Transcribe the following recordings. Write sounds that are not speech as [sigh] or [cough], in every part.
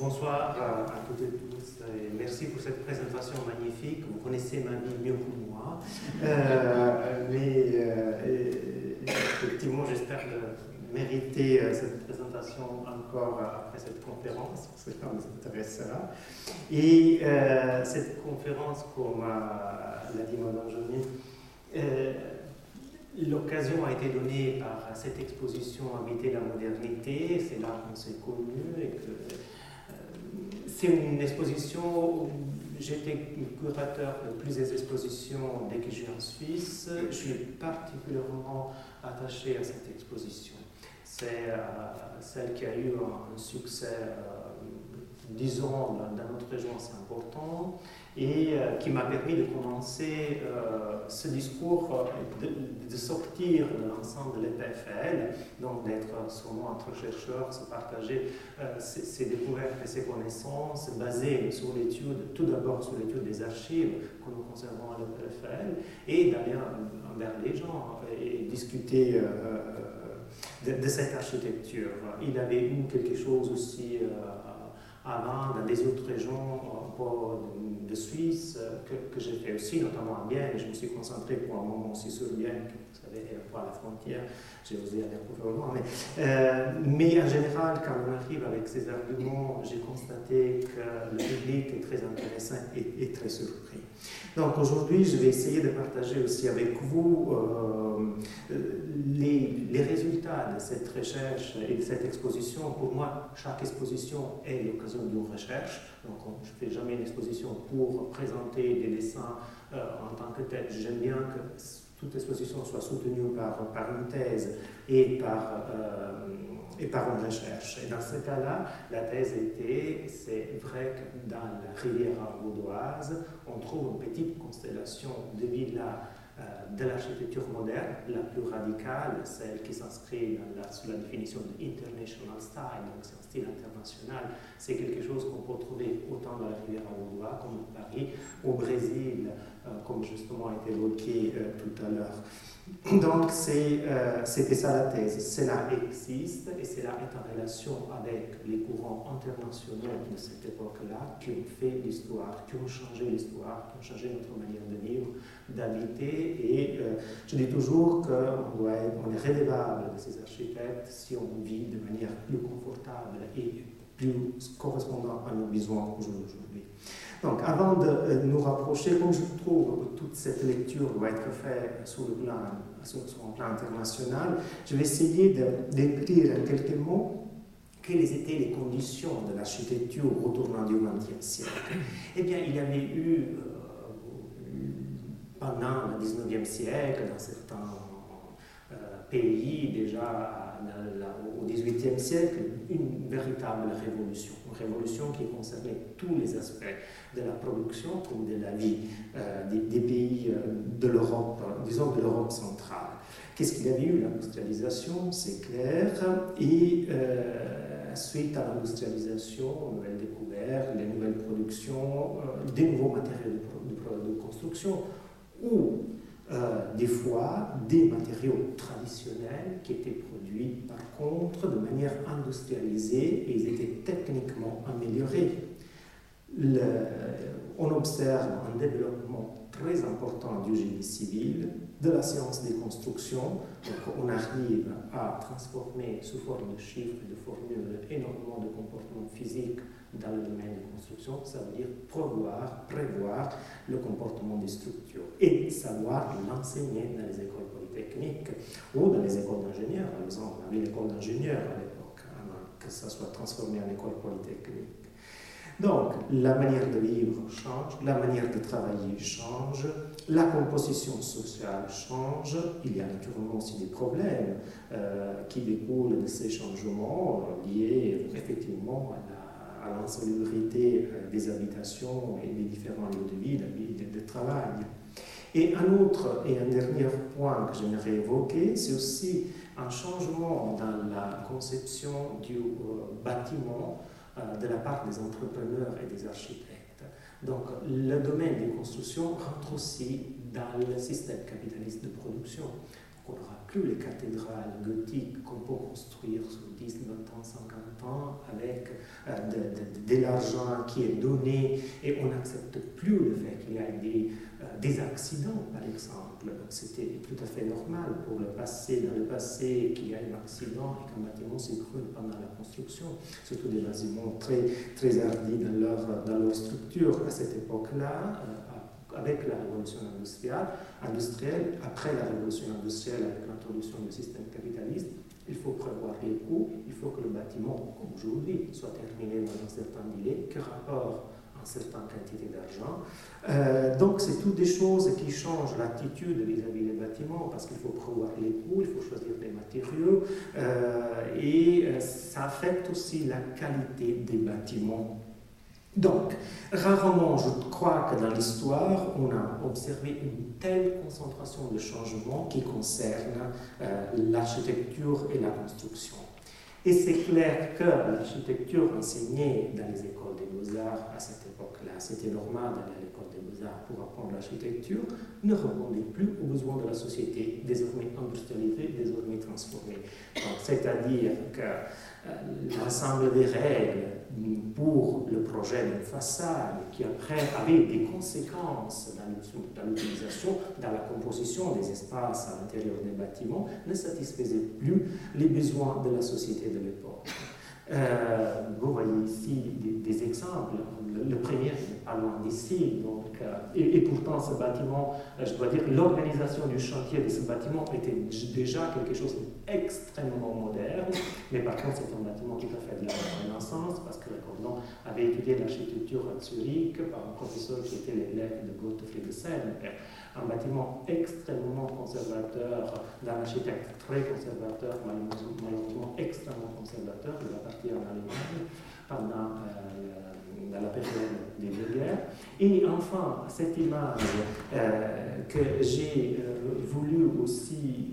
Bonsoir à, toutes et tous merci pour cette présentation magnifique. Vous connaissez ma vie mieux que moi, euh, mais euh, effectivement j'espère mériter euh, cette présentation encore après cette conférence, parce que ça nous intéressera. Et cette conférence, comme l'a dit Mme Joly, L'occasion a été donnée par cette exposition Habiter la modernité, c'est là qu'on s'est connus et que c'est une exposition, j'étais curateur de plusieurs expositions dès que je suis en Suisse. Je suis particulièrement attaché à cette exposition. C'est euh, celle qui a eu un, succès, euh, disons, dans notre région, c'est important et euh, qui m'a permis de commencer euh, ce discours, euh, de, sortir de l'ensemble de l'EPFL, donc d'être sûrement entre chercheurs, se partager ses, découvertes et ses connaissances, basées sur l'étude, tout d'abord sur l'étude des archives que nous conservons à l'EPFL, et d'aller envers les gens et discuter de, cette architecture. Il avait eu quelque chose aussi avant dans des autres régions de, de Suisse que, que j'ai fait aussi, notamment à Bienne. Je me suis concentré pour un moment aussi sur Bienne, vous savez, à la frontière, j'ai osé aller peu loin. Mais, euh, mais en général, quand on arrive avec ces arguments, j'ai constaté que le public est très intéressant et très surpris. Donc aujourd'hui, je vais essayer de partager aussi avec vous euh, les, résultats de cette recherche et de cette exposition. Pour moi, chaque exposition est l'occasion d'une recherche. Donc je ne fais jamais une exposition pour présenter des dessins euh, en tant que tel. J'aime bien que toute exposition soit soutenue par, par une thèse et par, euh, et par une recherche. Et dans ce cas-là, la thèse était, c'est vrai que dans la rivière vaudoise, on trouve une petite constellation de villas euh, de l'architecture moderne, la plus radicale, celle qui s'inscrit sous la définition de international style, donc c'est un style international. C'est quelque chose qu'on peut trouver autant dans la rivière Vaudois comme à Paris, au Brésil, euh, comme justement a été évoqué euh, tout à l'heure. Donc c'était ça la thèse. Cela existe et cela est en relation avec les courants internationaux de cette époque-là qui ont fait l'histoire, qui ont changé l'histoire, qui ont changé notre manière de vivre, d'habiter. Et euh, je dis toujours qu'on on est redevable de ces architectes si on vit de manière plus confortable et plus correspondant à nos besoins aujourd'hui. Donc, avant de euh, nous rapprocher, comme je trouve que toute cette lecture doit être faite sur le plan, un plan international, je vais essayer d'écrire en quelques mots quelles étaient les conditions de l'architecture retournant du XXe siècle. Eh bien, il y avait eu euh, pendant le 19e siècle, dans certains euh, pays, déjà au 18e siècle, une véritable révolution. Une révolution qui concernait tous les aspects de la production comme de la vie euh, des, pays euh, de l'Europe, disons de l'Europe centrale. Qu'est-ce qu'il y avait eu? L'industrialisation, c'est clair, et suite à l'industrialisation, nouvelles découvertes, les nouvelles productions, des nouveaux matériaux de, construction, ou euh, des fois des matériaux traditionnels qui étaient par contre de manière industrialisée et ils étaient techniquement améliorés. on observe un développement très important du génie civil, de la science des constructions. Donc on arrive à transformer sous forme de chiffres et de formules énormément de comportements physiques dans le domaine des constructions, ça veut dire prévoir, prévoir le comportement des structures et savoir l'enseigner dans les écoles polytechniques ou dans les écoles d'ingénieurs. Par exemple, on avait l'école d'ingénieurs à l'époque, avant que ça soit transformé en école polytechnique. Donc, la manière de vivre change, la manière de travailler change, la composition sociale change. Il y a naturellement aussi des problèmes euh, qui découlent de ces changements euh, liés effectivement à l'insalubrité euh, des habitations et des différents lieux de vie, de, de travail. Et un autre et un dernier point que j'aimerais évoquer, c'est aussi un changement dans la conception du euh, bâtiment euh, de la part des entrepreneurs et des architectes. Donc le domaine des constructions rentre aussi dans le système capitaliste de production. On aura plus les cathédrales gothiques qu'on peut construire sur 10, 20 ans, 50 ans avec euh, de, l'argent qui est donné et on n'accepte plus le fait qu'il y ait des, euh, des accidents, par exemple. C'était tout à fait normal pour le passé, dans le passé, qu'il y ait un accident et qu'un bâtiment s'écroule pendant la construction, surtout des bâtiments très, très hardis dans leur, dans leur structure. À cette époque-là, euh, avec la révolution industrielle, industrielle, après la révolution industrielle, avec l'introduction du système capitaliste, il faut prévoir les coûts, il faut que le bâtiment, comme aujourd'hui, soit terminé dans un certain délai, que rapport une certaine quantité d'argent. Euh, donc, c'est toutes des choses qui changent l'attitude vis-à-vis des bâtiments parce qu'il faut prévoir les coûts, il faut choisir des matériaux euh, et euh, ça affecte aussi la qualité des bâtiments. Donc, rarement, je crois que dans l'histoire, on a observé une telle concentration de changements qui concerne l'architecture et la construction. Et c'est clair que l'architecture enseignée dans les écoles des beaux-arts à cette époque-là, c'était normal à l'école pour apprendre l'architecture, ne répondait plus aux besoins de la société, désormais industrialisée, désormais transformée. C'est-à-dire que euh, l'ensemble des règles pour le projet d'une façade qui après avait des conséquences dans l'utilisation, dans la composition des espaces à l'intérieur des bâtiments, ne satisfaisait plus les besoins de la société de l'époque. Euh, vous voyez ici des, exemples. Le, premier n'est pas loin d'ici. Et, pourtant, ce bâtiment, euh, je dois dire, l'organisation du chantier de ce bâtiment était déjà quelque chose d'extrêmement moderne. Mais par contre, c'est un bâtiment tout à fait de la Renaissance, parce que Cordon avait étudié l'architecture à Zurich par un professeur qui était l'élève de Gottfried Seine un bâtiment extrêmement conservateur, d'un architecte très conservateur, malheureusement extrêmement conservateur, il va partir en Allemagne pendant euh, la période des deux guerres. Et enfin, cette image euh, que j'ai euh, voulu aussi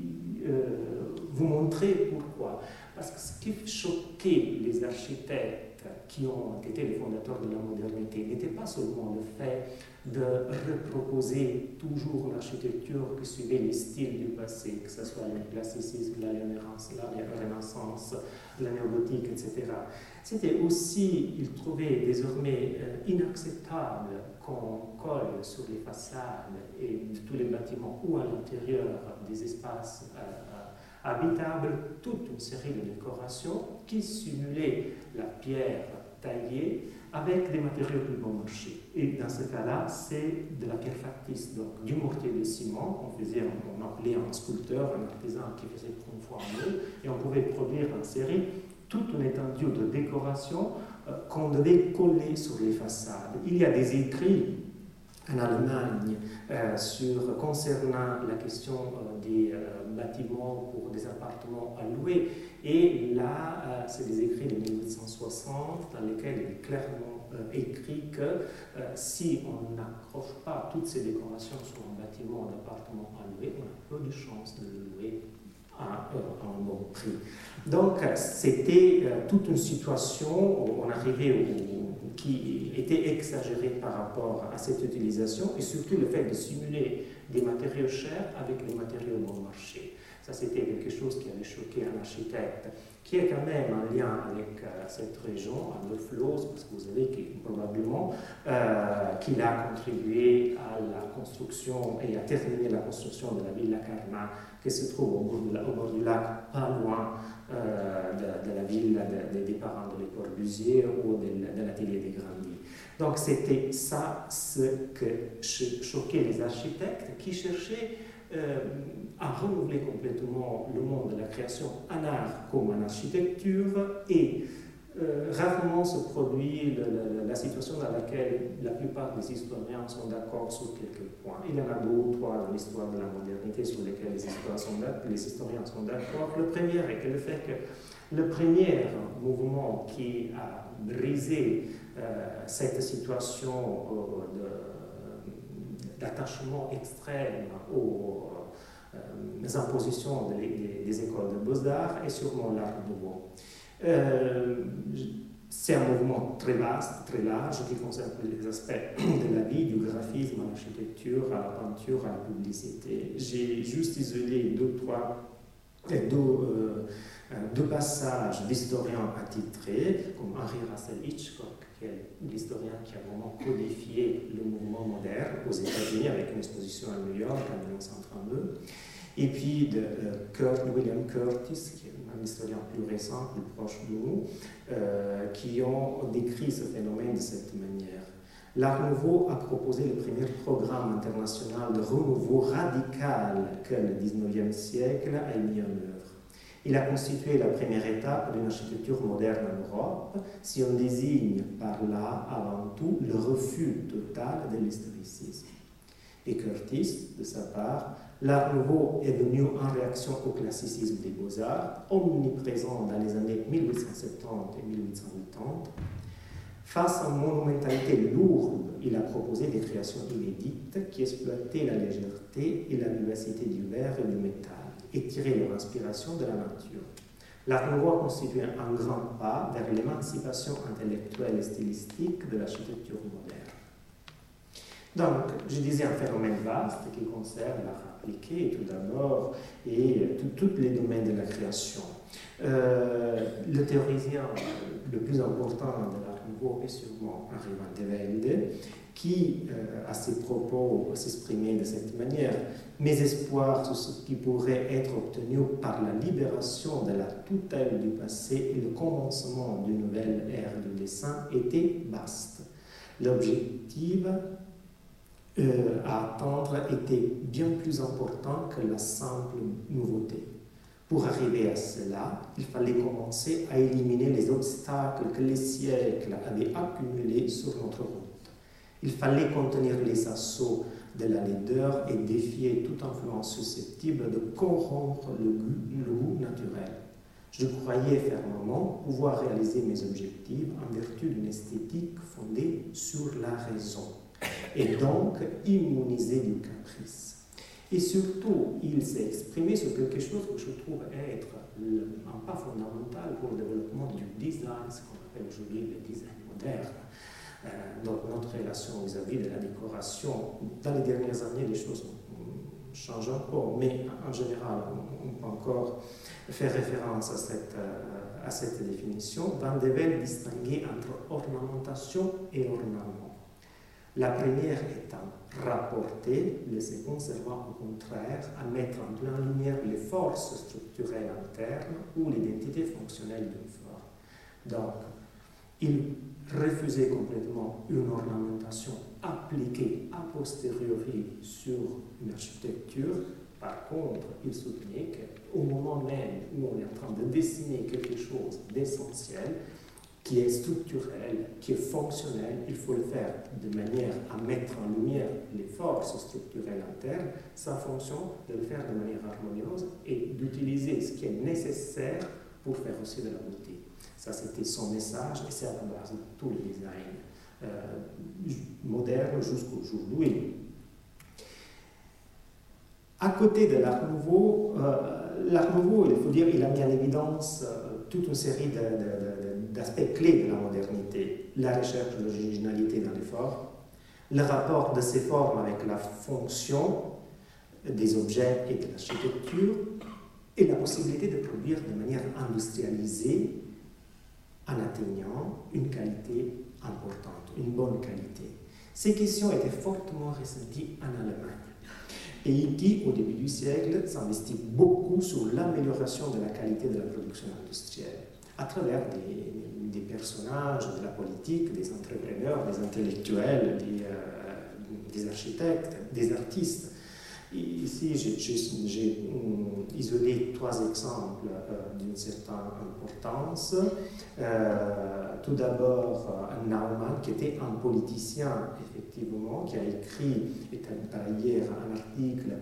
vous montrer pourquoi? Parce que ce qui choquait les architectes qui ont été les fondateurs de la modernité n'était pas seulement le fait de reproposer toujours l'architecture qui suivait les styles du passé, que ce soit le classicisme, la Renaissance, la néogothique, etc. C'était aussi, il trouvait désormais euh, inacceptable qu'on colle sur les façades et tous les bâtiments ou à l'intérieur des espaces euh, euh, habitables toute une série de décorations qui simulaient la pierre taillée avec des matériaux plus bon marché. Et dans ce cas-là, c'est de la pierre factice, donc du mortier de ciment. On, faisait, on appelait un sculpteur, un artisan qui faisait deux, et on pouvait produire en série toute une étendue de décoration euh, qu'on devait coller sur les façades. Il y a des écrits en Allemagne euh, sur, concernant la question euh, des bâtiments pour des appartements à louer. Et là, c'est des écrits de 1860 dans lesquels il est clairement écrit que si on n'accroche pas toutes ces décorations sur un bâtiment d'appartement à louer, on a peu de chances de le louer à un bon prix. Donc, c'était euh, toute une situation où on arrivait qui était exagérée par rapport à cette utilisation et surtout le fait de simuler des matériaux chers avec des matériaux bon marché. Ça, c'était quelque chose qui avait choqué un architecte qui est quand même en lien avec euh, cette région, à Neuflos, parce que vous savez qu'il, probablement euh, qu'il a contribué à la construction et à terminer la construction de la Villa Carma qui se trouve au bord, du lac, pas loin euh, de, la ville des parents de l'école Busier ou de, l'atelier des Grandis. Donc c'était ça ce que choquait les architectes qui cherchaient euh, à renouveler complètement le monde de la création en art comme en architecture et euh, rarement se produit la, situation dans laquelle la plupart des historiens sont d'accord sur quelques points. Il y en a deux ou trois dans l'histoire de la modernité sur lesquels les, historiens sont d'accord. Le premier est que le fait que le premier mouvement qui a brisé euh, cette situation euh, d'attachement extrême aux, impositions des, écoles de beaux-arts est sûrement l'art nouveau. Euh, c'est un mouvement très vaste, très large, qui concerne les aspects [clears throat] de la vie, du graphisme, à l'architecture, à la peinture, à la publicité. J'ai juste isolé deux, trois deux, passages d'historiens attitrés, comme Henri Russell Hitchcock, qui est l'historien qui a vraiment codifié le mouvement moderne aux États-Unis avec une exposition à New York en 1932, et puis de Kurt, William Curtis, qui est un historien plus récent, plus proche de nous, euh, qui ont décrit ce phénomène de cette manière. L'Art Nouveau a proposé le premier programme international de renouveau radical que le 19e siècle a mis en œuvre. Il a constitué la première étape d'une architecture moderne en Europe, si on désigne par là avant tout le refus total de l'historicisme. Et Curtis, de sa part, L'Art nouveau est venu en réaction au classicisme des beaux-arts, omniprésent dans les années 1870 et 1880. Face à une monumentalité lourde, il a proposé des créations inédites qui exploitaient la légèreté et la vivacité du verre et du métal et tiraient leur inspiration de la nature. L'Art nouveau a constitué un grand pas vers l'émancipation intellectuelle et stylistique de l'architecture moderne. Donc, je disais un phénomène vaste qui concerne l'art tout d'abord et tous les domaines de la création. Euh, le théoricien le plus important de l'art nouveau est sûrement Henri van de Velde, qui, euh, à ses propos, s'exprimait de cette manière. Mes espoirs sur ce qui pourrait être obtenu par la libération de la tutelle du passé et le commencement d'une nouvelle ère du dessin étaient vastes. L'objectif euh, à attendre était bien plus important que la simple nouveauté. Pour arriver à cela, il fallait commencer à éliminer les obstacles que les siècles avaient accumulés sur notre route. Il fallait contenir les assauts de la laideur et défier toute influence susceptible de corrompre le goût naturel. Je croyais fermement pouvoir réaliser mes objectifs en vertu d'une esthétique fondée sur la raison et donc immunisé du caprice. Et surtout, il s'est exprimé sur quelque chose que je trouve être un pas fondamental pour le développement du design, ce qu'on appelle aujourd'hui le design moderne. Euh, donc notre relation vis-à-vis de la décoration, dans les dernières années, les choses changent encore, mais en général, on, peut encore faire référence à cette, euh, à cette définition. Van de distinguer entre ornementation et ornement. La première étant rapporter, le second servant au contraire à mettre en pleine lumière les forces structurelles internes ou l'identité fonctionnelle d'une forme. Donc, il refusait complètement une ornementation appliquée a posteriori sur une architecture. Par contre, il soutenait qu'au moment même où on est en train de dessiner quelque chose d'essentiel, qui est structurel, qui est fonctionnel, il faut le faire de manière à mettre en lumière les forces structurelles internes, sa fonction de le faire de manière harmonieuse et d'utiliser ce qui est nécessaire pour faire aussi de la beauté. Ça, c'était son message et c'est à la base de tout le design euh, moderne jusqu'au jour d'aujourd'hui. À côté de l'art nouveau, euh, l'art nouveau, il faut dire, il a mis en évidence euh, toute une série de d'aspects clés de la modernité, la recherche de l'originalité dans les formes, le rapport de ces formes avec la fonction des objets et de l'architecture, et la possibilité de produire de manière industrialisée en atteignant une qualité importante, une bonne qualité. Ces questions étaient fortement ressenties en Allemagne, pays qui, au début du siècle, s'investit beaucoup sur l'amélioration de la qualité de la production industrielle à travers des, personnages de la politique, des entrepreneurs, des intellectuels, des, euh, architectes, des artistes. ici, j'ai isolé trois exemples euh, d'une certaine importance. Euh, tout d'abord, Naumann, qui était un politicien, effectivement, qui a écrit, et par ailleurs, un article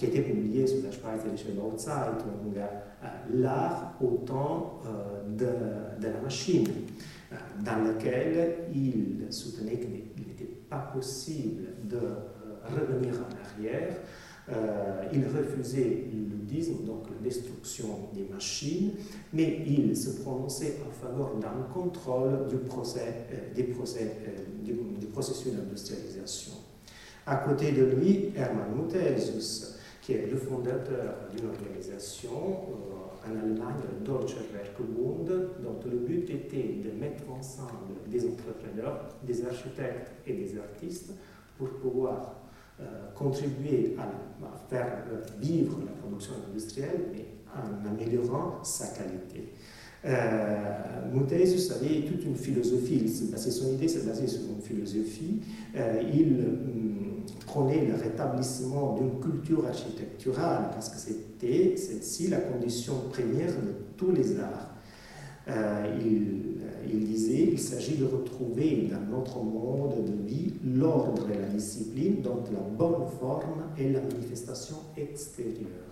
qui a été publié sur la Schweizerische Zeitung, l'art au temps euh, de, de, la machine, euh, dans lequel il soutenait qu'il n'était pas possible de euh, revenir en arrière. il refusait le ludisme, donc la destruction des machines, mais il se prononçait en faveur d'un contrôle du, procès, des procès, du, processus d'industrialisation. À côté de lui, Hermann Muthesius, qui est le fondateur d'une organisation euh, en Allemagne, Deutsche Werkbund, dont le but était de mettre ensemble des entrepreneurs, des architectes et des artistes pour pouvoir euh, contribuer à, faire vivre la production industrielle, mais en améliorant sa qualité. Euh, Montaisus avait toute une philosophie, son idée s'est basée sur une philosophie. Euh, il hum, prenait le rétablissement d'une culture architecturale parce que c'était celle-ci la condition première de tous les arts. Euh, il, il, disait il s'agit de retrouver dans notre monde de vie l'ordre et la discipline dont la bonne forme est la manifestation extérieure.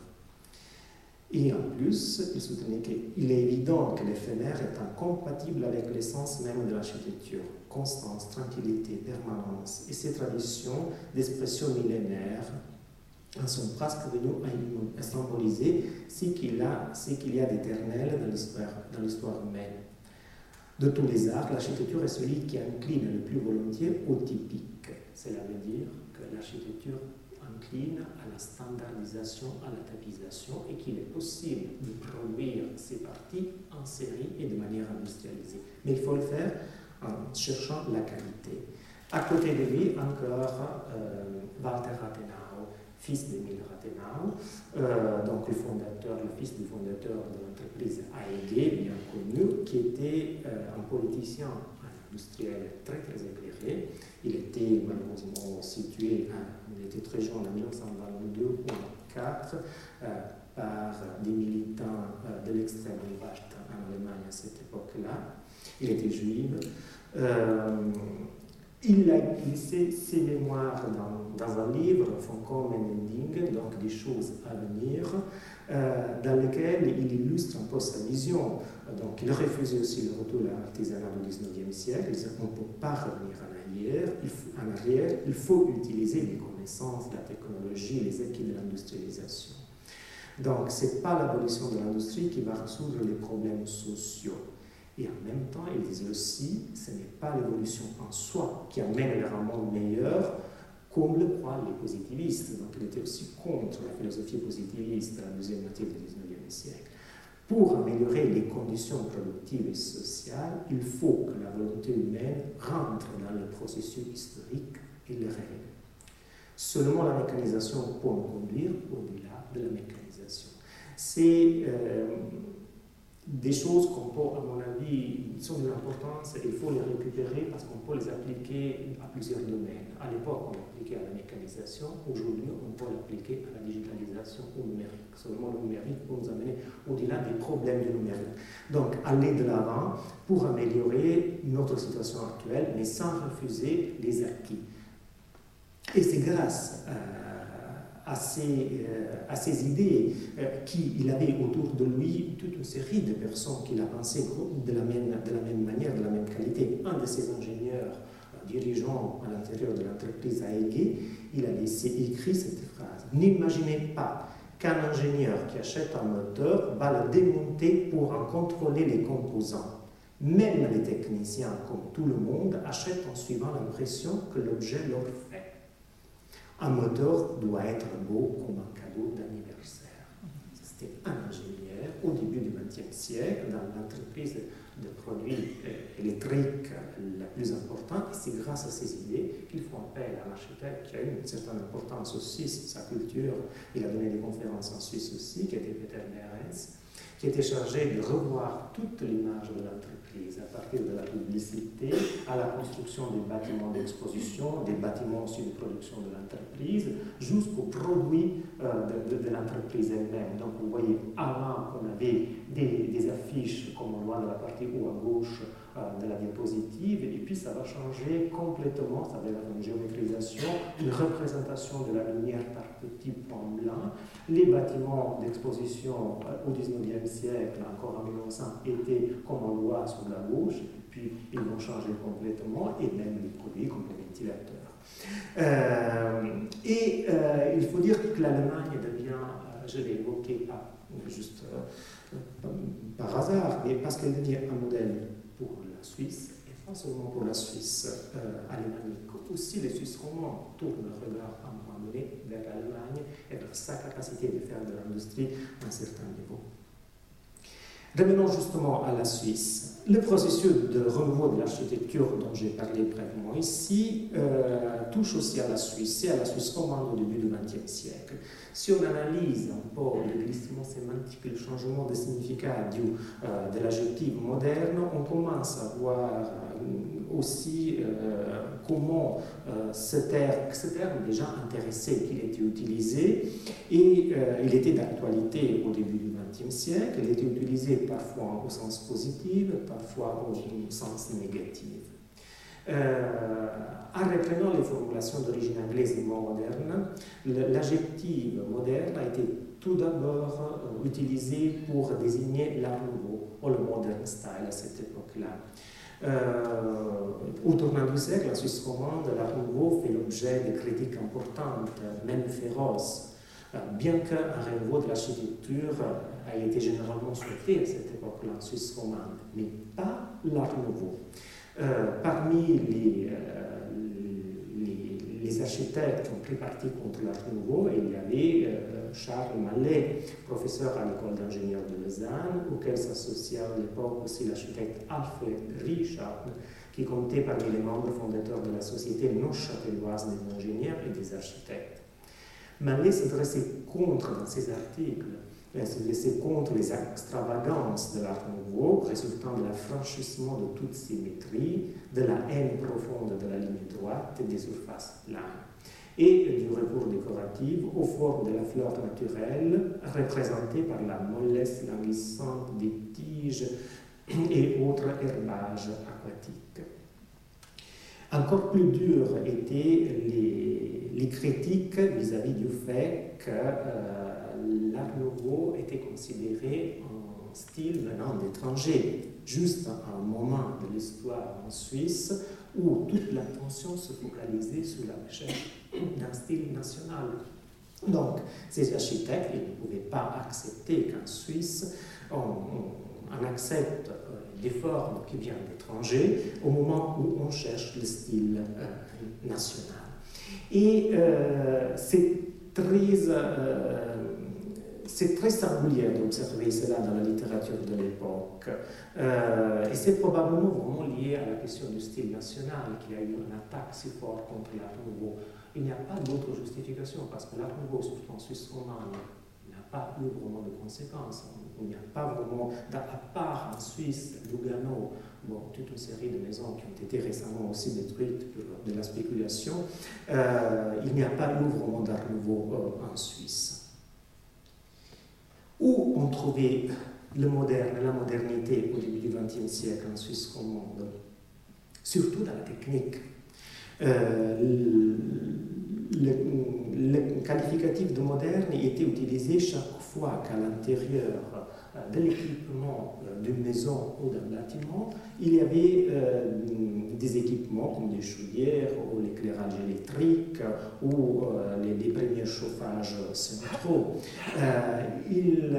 Et en plus, il soutenait qu'il est évident que l'éphémère est incompatible avec l'essence même de l'architecture. Constance, tranquillité, permanence. Et ces traditions d'expression millénaire sont presque venues à symboliser ce qu'il y a d'éternel dans l'histoire humaine. De tous les arts, l'architecture est celui qui incline le plus volontiers au typique. Cela veut dire que l'architecture incline à standardisation, à la tapisation et qu'il est possible de produire ces parties en série et de manière industrialisée. Mais il faut le faire en cherchant la qualité. À côté de lui, encore euh, Walter Rathenau, fils d'Emile Rathenau, euh, donc le fondateur, le fils du fondateur de l'entreprise AEG, bien connu, qui était euh, un politicien industriel très très éclairé. Il était malheureusement situé, il était très jeune en 1922 ou 1904 euh, par des militants euh, de l'extrême droite en Allemagne à cette époque-là. Il était juif. Euh, il a glissé ses mémoires dans, un livre, Fonkom Ending, donc des choses à venir, dans lequel il illustre un peu sa vision. Donc, il refusait aussi le retour à l'artisanat du 19e siècle. Qu'on ne peut pas revenir en arrière. Il faut, en arrière, il faut utiliser les connaissances, la technologie, les acquis de l'industrialisation. Donc, ce n'est pas l'abolition de l'industrie qui va résoudre les problèmes sociaux. Et en même temps, ils disent aussi, ce n'est pas l'évolution en soi qui amène vers un monde meilleur, comme le croient les positivistes. Donc il était aussi contre la philosophie positiviste de la deuxième moitié du XIXe siècle. Pour améliorer les conditions productives et sociales, il faut que la volonté humaine rentre dans le processus historique et le règle. Seulement la mécanisation peut nous conduire au-delà de la mécanisation. C'est euh, des choses qu'on peut, à mon avis, sont de l'importance et il faut les récupérer parce qu'on peut les appliquer à plusieurs domaines. À l'époque, on l'appliquait à la mécanisation, aujourd'hui, on peut l'appliquer à la digitalisation au numérique. Seulement le numérique peut nous amener au-delà des problèmes du numérique. Donc, aller de l'avant pour améliorer notre situation actuelle, mais sans refuser les acquis. Et c'est grâce ses, euh, à ses idées, euh, qu'il avait autour de lui toute une série de personnes qu'il a pensé de la, même, de la même manière, de la même qualité. Un de ses ingénieurs euh, dirigeants à l'intérieur de l'entreprise AEG, il a écrit cette phrase. N'imaginez pas qu'un ingénieur qui achète un moteur va le démonter pour en contrôler les composants. Même les techniciens, comme tout le monde, achètent en suivant l'impression que l'objet leur. Un moteur doit être beau comme un cadeau d'anniversaire. C'était un ingénieur au début du XXe siècle dans l'entreprise de produits euh, électriques la plus importante. Et c'est grâce à ces idées qu'il faut appel à un architecte qui a une certaine importance aussi, sa culture. Il a donné des conférences en Suisse aussi, qui était Peter Behrens, qui était chargé de revoir toute l'image de l'entreprise à partir de la publicité à la construction des bâtiments d'exposition, des bâtiments aussi de production de l'entreprise, jusqu'aux produits euh, de, l'entreprise elle-même. Donc vous voyez, avant on avait des, des, affiches, comme on voit dans la partie haut à gauche de la diapositive, et puis ça va changer complètement, ça va être une géométrisation, une représentation de la lumière par petits points blancs. Les bâtiments d'exposition euh, au 19e siècle, encore en 1900, étaient, comme on voit, sur la gauche, puis ils vont changer complètement, et même les produits comme les ventilateurs. Euh, et il faut dire que l'Allemagne devient, je l'ai évoqué pas juste par hasard, mais parce qu'elle devient un modèle la Suisse et pas seulement pour la Suisse alémanique, aussi les Suisses romans tournent leur regard à un moment donné vers l'Allemagne et vers sa capacité de faire de l'industrie à un certain niveau. Revenons justement à la Suisse. Le processus de renouveau de l'architecture dont j'ai parlé brièvement ici euh, touche aussi à la Suisse et à la Suisse romande au début du XXe siècle. Si on analyse un peu le glissement sémantique, le changement de significat du, euh, de l'adjectif moderne, on commence à voir euh, aussi euh, comment ce terme, ce, terme, déjà intéressé qu'il était utilisé, et il était d'actualité au début du XXe siècle, il était utilisé parfois au sens positif, parfois au sens négatif. Euh, en reprenant les formulations d'origine anglaise et moderne, l'adjectif moderne a été tout d'abord euh, utilisé pour désigner l'art nouveau, ou le modern style à cette époque-là. Euh, au tournant du siècle, la Suisse romande, l'art nouveau fait l'objet de critiques importantes, même féroces, bien qu'un renouveau de l'architecture a été généralement souhaité à cette époque-là en Suisse romande, mais pas l'art nouveau. Euh, parmi les, euh, les, architectes qui ont pris parti contre l'art nouveau, il y avait euh, Charles Mallet, professeur à l'école d'ingénieurs de Lausanne, auquel s'associa à l'époque aussi l'architecte Alfred Richard, qui comptait parmi les membres fondateurs de la Société non-châtelloise des ingénieurs et des architectes. Mallet s'adressait contre dans ses articles se laisser contre les extravagances de l'art nouveau, résultant de l'affranchissement de toute symétrie, de la haine profonde de la ligne droite et des surfaces planes, et du recours décoratif aux formes de la fleur naturelle, représentées par la mollesse languissante des tiges et autres herbages aquatiques. Encore plus dures étaient les, les critiques vis-à-vis du fait que euh, l'art nouveau était considéré un style venant d'étrangers, juste à un moment de l'histoire en Suisse où toute l'attention se focalisait sur la recherche d'un style national. Donc, ces architectes ils ne pouvaient pas accepter qu'en Suisse, on, accepte euh, des formes qui viennent d'étrangers au moment où on cherche le style euh, national. Et euh, c'est très c'est très singulier d'observer cela dans la littérature de l'époque. Euh, et c'est probablement vraiment lié à la question du style national qu'il y a eu une attaque si forte contre l'art nouveau. Il n'y a pas d'autre justification parce que l'art nouveau, surtout en Suisse romande, n'a pas eu vraiment de conséquences. Il n'y a pas vraiment, à part en Suisse, Lugano, toute une série de maisons qui ont été récemment aussi détruites de la spéculation, euh, il n'y a pas eu vraiment d'art nouveau euh, en Suisse où on trouvait le moderne, la modernité au début du XXe siècle en Suisse romande, surtout dans la technique. Euh, le, qualificatif de moderne était utilisé chaque fois qu'à l'intérieur de l'équipement euh, d'une maison ou d'un bâtiment, il y avait euh, des équipements comme des chaudières ou l'éclairage électrique ou les, premiers chauffages centraux. il,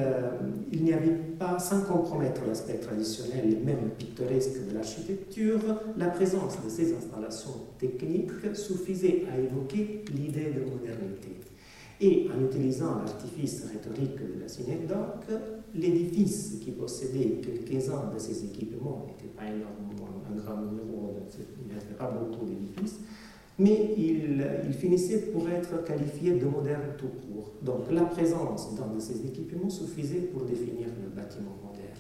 il n'y avait pas, sans compromettre l'aspect traditionnel et même pittoresque de l'architecture, la présence de ces installations techniques suffisait à évoquer l'idée de modernité. Et en utilisant l'artifice rhétorique de la synecdoque, l'édifice qui possédait quelques-uns de ces équipements n'était pas énormément un grand numéro, il n'y avait pas beaucoup d'édifices, mais il, finissait pour être qualifié de moderne tout court. Donc la présence d'un de ces équipements suffisait pour définir le bâtiment moderne.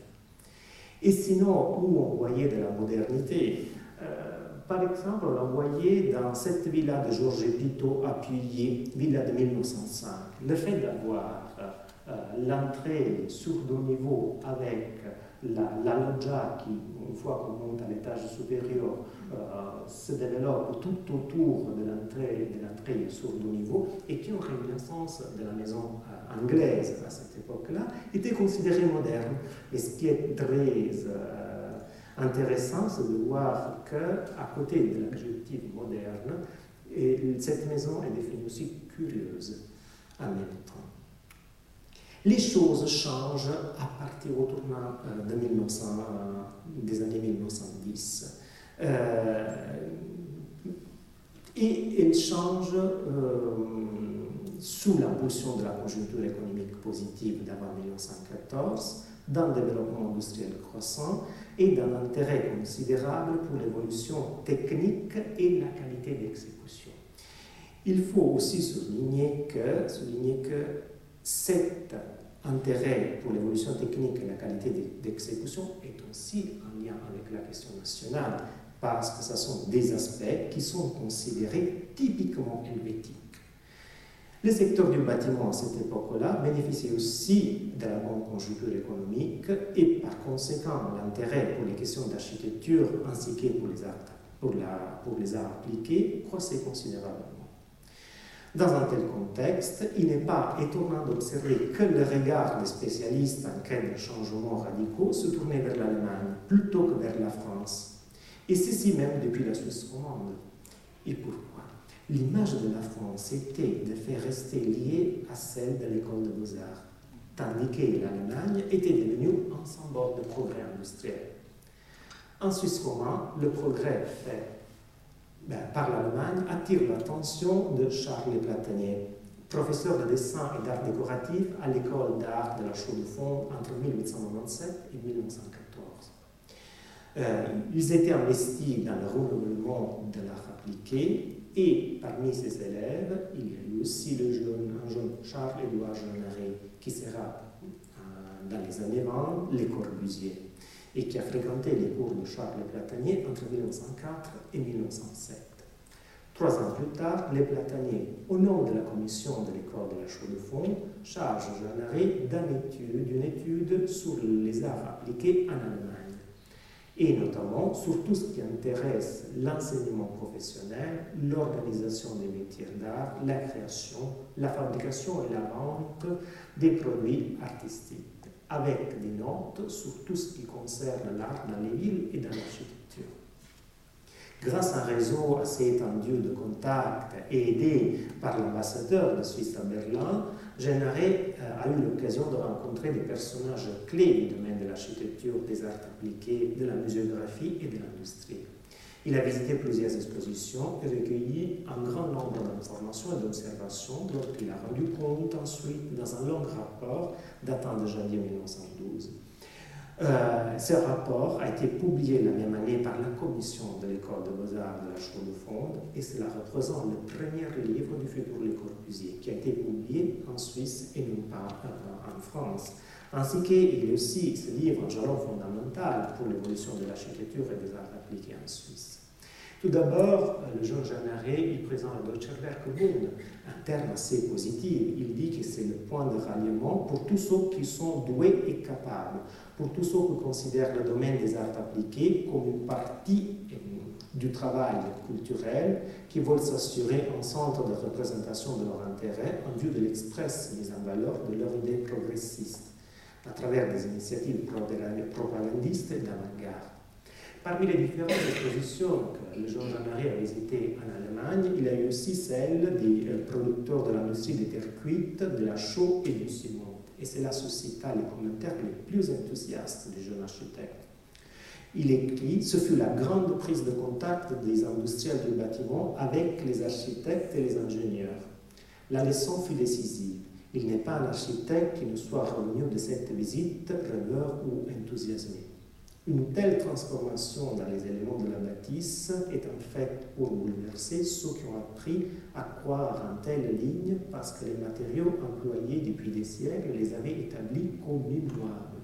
Et sinon, où on voyait de la modernité euh, par exemple, on l'a envoyé dans cette villa de Georges Pito appuyé, villa de 1905. Le fait d'avoir euh, l'entrée sur deux niveaux avec la, la, loggia qui, une fois qu'on monte à l'étage supérieur, euh, se développe tout autour de l'entrée, de l'entrée sur deux niveaux et qui, en réminiscence de la maison euh, anglaise à cette époque-là, était considéré moderne. Et ce qui est très intéressant, c'est de voir qu'à côté de l'adjectif moderne, et cette maison est définie aussi curieuse en même temps. Les choses changent à partir au tournant euh, de 1900, euh, des années 1910. et elle change sous l'impulsion de la conjoncture économique positive d'avant 1914, d'un développement industriel croissant et d'un intérêt considérable pour l'évolution technique et la qualité d'exécution. Il faut aussi souligner que, souligner que cet intérêt pour l'évolution technique et la qualité d'exécution est aussi en lien avec la question nationale, parce que ce sont des aspects qui sont considérés typiquement helvétiques. Le secteur du bâtiment à cette époque-là bénéficie aussi de la bonne conjoncture économique et par conséquent l'intérêt pour les questions d'architecture ainsi que pour les, arts, pour, la, pour les arts appliqués croissait considérablement. Dans un tel contexte, il n'est pas étonnant d'observer que le regard des spécialistes en quête de changements radicaux se tournait vers l'Allemagne plutôt que vers la France, et ceci même depuis la Suisse romande. Et pourquoi L'image de la France était de faire rester liée à celle de l'école de beaux-arts, tandis que l'Allemagne était devenue un symbole de progrès industriel? En Suisse romande, le progrès fait ben, par l'Allemagne attire l'attention de Charles Platanier, professeur de dessin et d'art décoratif à l'école d'art de la Chaux-de-Fonds entre 1897 et 1914. Euh, ils étaient investis dans le renouvellement de l'art appliqué et parmi ses élèves, il y a eu aussi le jeune, un jeune Charles-Édouard Jeanneret qui sera euh, dans les années 20 les Corbusier et qui a fréquenté les cours de Charles Platanier entre 1904 et 1907. Trois ans plus tard, les Plataniers, au nom de la commission de l'école de la Chaux-de-Fonds, chargent Jean d'une étude sur les arts appliqués en Allemagne, et notamment sur tout ce qui intéresse l'enseignement professionnel, l'organisation des métiers d'art, la création, la fabrication et la vente des produits artistiques avec des notes sur tout ce qui concerne l'art dans les villes et dans l'architecture. Grâce à un réseau assez étendu de contacts et aidé par l'ambassadeur de Suisse à Berlin, Généré euh, a eu l'occasion de rencontrer des personnages clés du domaine de l'architecture, des arts appliqués, de la muséographie et de l'industrie. Il a visité plusieurs expositions et recueilli un grand nombre d'informations et d'observations dont il a rendu compte ensuite dans un long rapport datant de janvier 1912. Euh, ce rapport a été publié la même année par la commission de l'école de beaux-arts de la Chaux de Fonds et cela représente le premier livre du futur Le Corbusier qui a été publié en Suisse et non pas en France. Ainsi qu'il a aussi ce livre un jalon fondamental pour l'évolution de l'architecture et des arts appliqués en Suisse. Tout d'abord, le jean Jeanneret, il présente le Deutscher Werkbund, un terme assez positif. Il dit que c'est le point de ralliement pour tous ceux qui sont doués et capables, pour tous ceux qui considèrent le domaine des arts appliqués comme une partie euh, du travail culturel, qui veulent s'assurer un centre de représentation de leur intérêt en vue de l'express mise en valeur de leur idée progressiste, à travers des initiatives propagandistes et d'avant-garde. Parmi les différentes expositions que le Jean-Jean-Marie a visitées en Allemagne, il y a eu aussi celle des euh, producteurs de l'industrie des terres cuites, de la chaux et du ciment. Et cela suscita les commentaires les plus enthousiastes des jeunes architectes. Il écrit Ce fut la grande prise de contact des industriels du bâtiment avec les architectes et les ingénieurs. La leçon fut décisive. Il n'est pas un architecte qui ne soit revenu de cette visite rêveur ou enthousiasmé. Une telle transformation dans les éléments de la bâtisse est en fait pour bouleverser ceux qui ont appris à croire en telle ligne parce que les matériaux employés depuis des siècles les avaient établis comme immuables.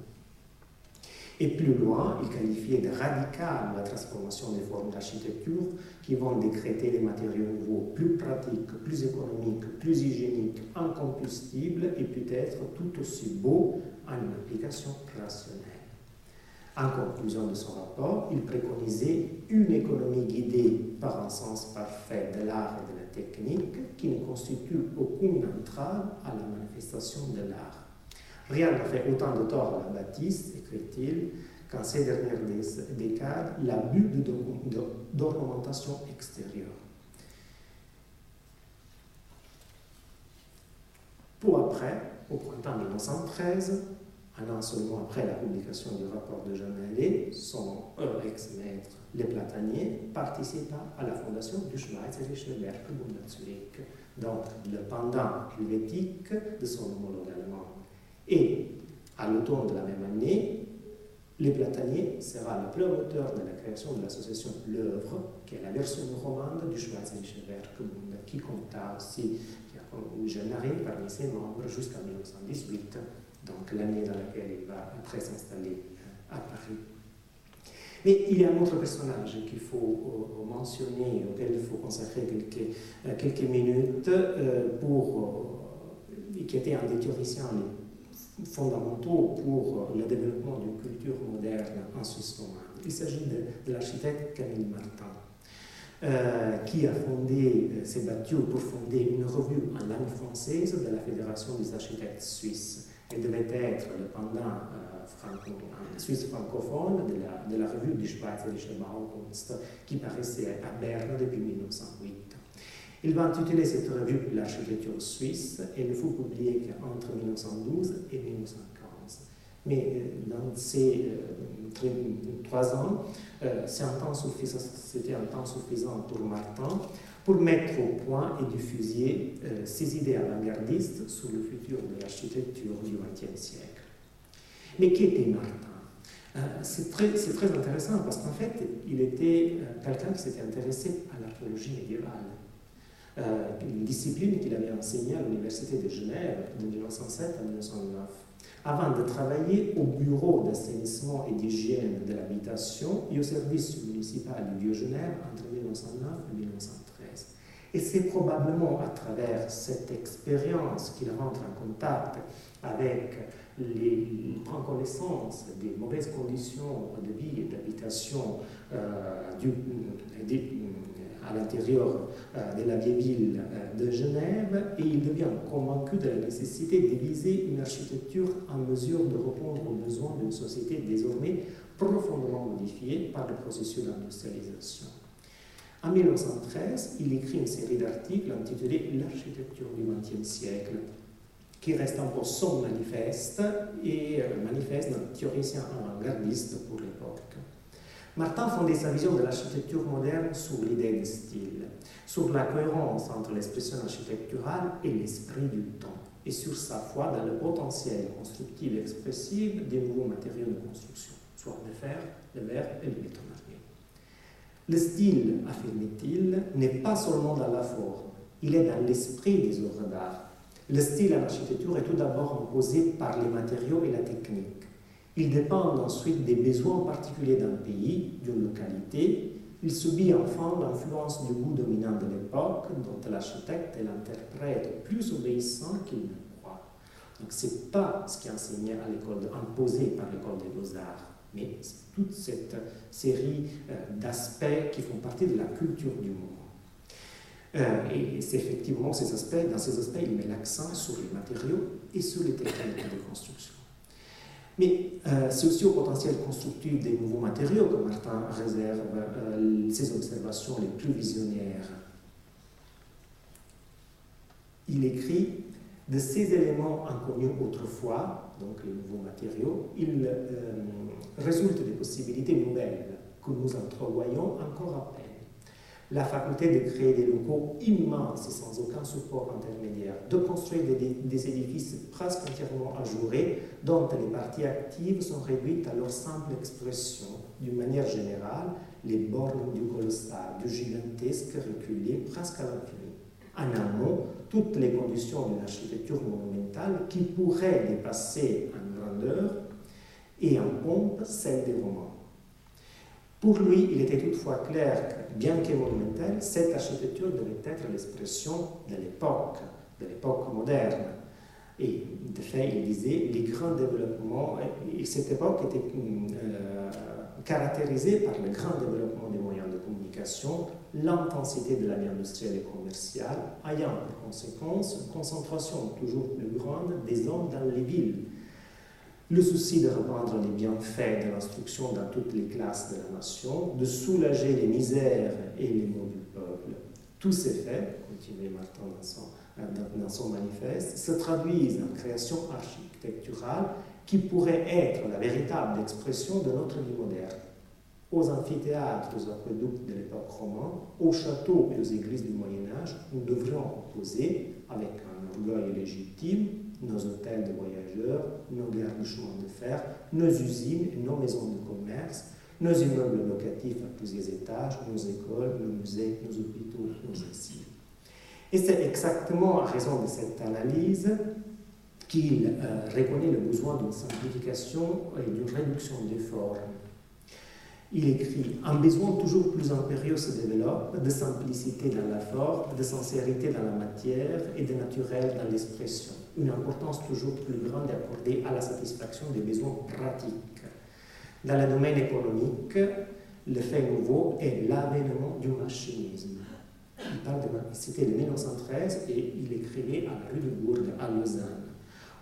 Et plus loin, il qualifiait de radicale la transformation des formes d'architecture qui vont décréter des matériaux nouveaux, plus pratiques, plus économiques, plus hygiéniques, incombustibles et peut-être tout aussi beaux en une application rationnelle. En conclusion de son rapport, il préconisait une économie guidée par un sens parfait de l'art et de la technique qui ne constitue aucune entrave à la manifestation de l'art. Rien n'a fait autant de tort à la bâtisse, écrit-il, qu'en ces dernières décades, l'abus d'ornementation extérieure. Pour après, au printemps 1913, un an seulement après la publication du rapport de Jean Allais, son ex-maître, les plataniers, participa à la fondation du Schweizerische Werkbund à Zurich, donc le pendant helvétique de son homologue allemand. Et à l'automne de la même année, les Plataniers sera le promoteur de la création de l'association L'œuvre, qui est la version romande du Schweizerische Werkbund, qui compta aussi, jeune parmi ses membres jusqu'en 1918 donc l'année dans laquelle il va après s'installer à Paris. Mais il y a un autre personnage qu'il faut euh, mentionner, auquel il faut consacrer quelques, euh, minutes, euh, pour, qui était un des théoriciens fondamentaux pour le développement d'une culture moderne en Suisse romande. Il s'agit de, l'architecte Camille Martin. qui a fondé, s'est battu pour fonder une revue en langue française de la Fédération des architectes suisses et devait être le pendant euh, suisse francophone de la, de la revue du Schweizerische Baukunst qui paraissait à Berne depuis 1908. Il va intituler cette revue L'architecture suisse et ne fut publié qu'entre 1912 et 1915. Mais euh, dans ces euh, trois ans, c'était un temps suffisant pour Martin pour mettre au point et diffuser euh, ses idées avant-gardistes sur le futur de l'architecture du XXe siècle. Mais qui était Martin? Euh, C'est très, très, intéressant parce qu'en fait, il était euh, quelqu'un qui s'était intéressé à l'archéologie médiévale. Une discipline qu'il avait enseignée à l'Université de Genève de 1907 à 1909 avant de travailler au bureau d'assainissement et d'hygiène de l'habitation et au service municipal du Vieux-Genève entre 1909 et 1913. Et c'est probablement à travers cette expérience qu'il rentre en contact avec les, prend connaissance des mauvaises conditions de vie et d'habitation euh, à l'intérieur euh, de la vieille ville euh, de Genève et il devient convaincu de la nécessité de viser une architecture en mesure de répondre aux besoins d'une société désormais profondément modifiée par le processus d'industrialisation. En 1913, il écrit une série d'articles intitulés L'architecture du XXe siècle, qui reste encore son manifeste et euh, manifeste d'un théoricien avant-gardiste pour l'époque. Martin fondait sa vision de l'architecture moderne sur l'idée de style, sur la cohérence entre l'expression architecturale et l'esprit du temps, et sur sa foi dans le potentiel constructif et expressif des nouveaux matériaux de construction, soit le fer, le verre et le béton. Le style, affirme-t-il, n'est pas seulement dans la forme, il est dans l'esprit des œuvres d'art. Le style en architecture est tout d'abord imposé par les matériaux et la technique. Il dépend ensuite des besoins particuliers d'un pays, d'une localité. Il subit enfin l'influence du goût dominant de l'époque, dont l'architecte est l'interprète plus obéissant qu'il ne croit. Donc ce n'est pas ce qui est enseigné à l'école, imposé par l'école des beaux-arts mais toute cette série euh, d'aspects qui font partie de la culture du monde. Euh, et c'est effectivement ces aspects, dans ces aspects, il met l'accent sur les matériaux et sur les techniques de construction. Mais euh, c'est aussi au potentiel constructif des nouveaux matériaux que Martin réserve ses observations les plus visionnaires. Il écrit de ces éléments inconnus autrefois, donc les nouveaux matériaux, il euh, résulte des possibilités nouvelles que nous entrevoyons encore à peine. La faculté de créer des locaux immenses et sans aucun support intermédiaire, de construire des, édifices presque entièrement ajourés, dont les parties actives sont réduites à leur simple expression, d'une manière générale, les bornes du colossal, du gigantesque reculé presque à l'infini en amont toutes les conditions d'une architecture monumentale qui pourrait dépasser en grandeur et en pompe celle des Romains. Pour lui, il était toutefois clair que, bien que monumentale, cette architecture devait être l'expression de l'époque, de l'époque moderne. Et de fait, il disait, les grands développements, et cette époque était euh, caractérisée par le grand développement des moyens de communication, l'intensité de la vie industrielle et commerciale, ayant pour conséquence une concentration toujours plus grande des hommes dans les villes. Le souci de répandre les bienfaits de l'instruction dans toutes les classes de la nation, de soulager les misères et les maux du peuple. Tous ces faits, continue Martin dans son, dans son manifeste, se traduisent en création architecturale qui pourrait être la véritable expression de notre vie moderne. Aux amphithéâtres, aux aqueducs de l'époque romane, aux châteaux et aux églises du Moyen Âge, nous devrions opposer, avec un orgueil légitime, nos hôtels de voyageurs, nos gares de de fer, nos usines nos maisons de commerce, nos immeubles locatifs à plusieurs étages, nos écoles, nos musées, nos hôpitaux, nos asiles. Et c'est exactement à raison de cette analyse qu'il euh, reconnaît le besoin d'une simplification et d'une réduction des formes. Il écrit Un besoin toujours plus impérieux se développe, de simplicité dans la forme, de sincérité dans la matière et de naturel dans l'expression. Une importance toujours plus grande est accordée à la satisfaction des besoins pratiques. Dans le domaine économique, le fait nouveau est l'avènement du machinisme. Il parle de, c'était de 1913 et il écrivait à la rue de Bourg à Lausanne.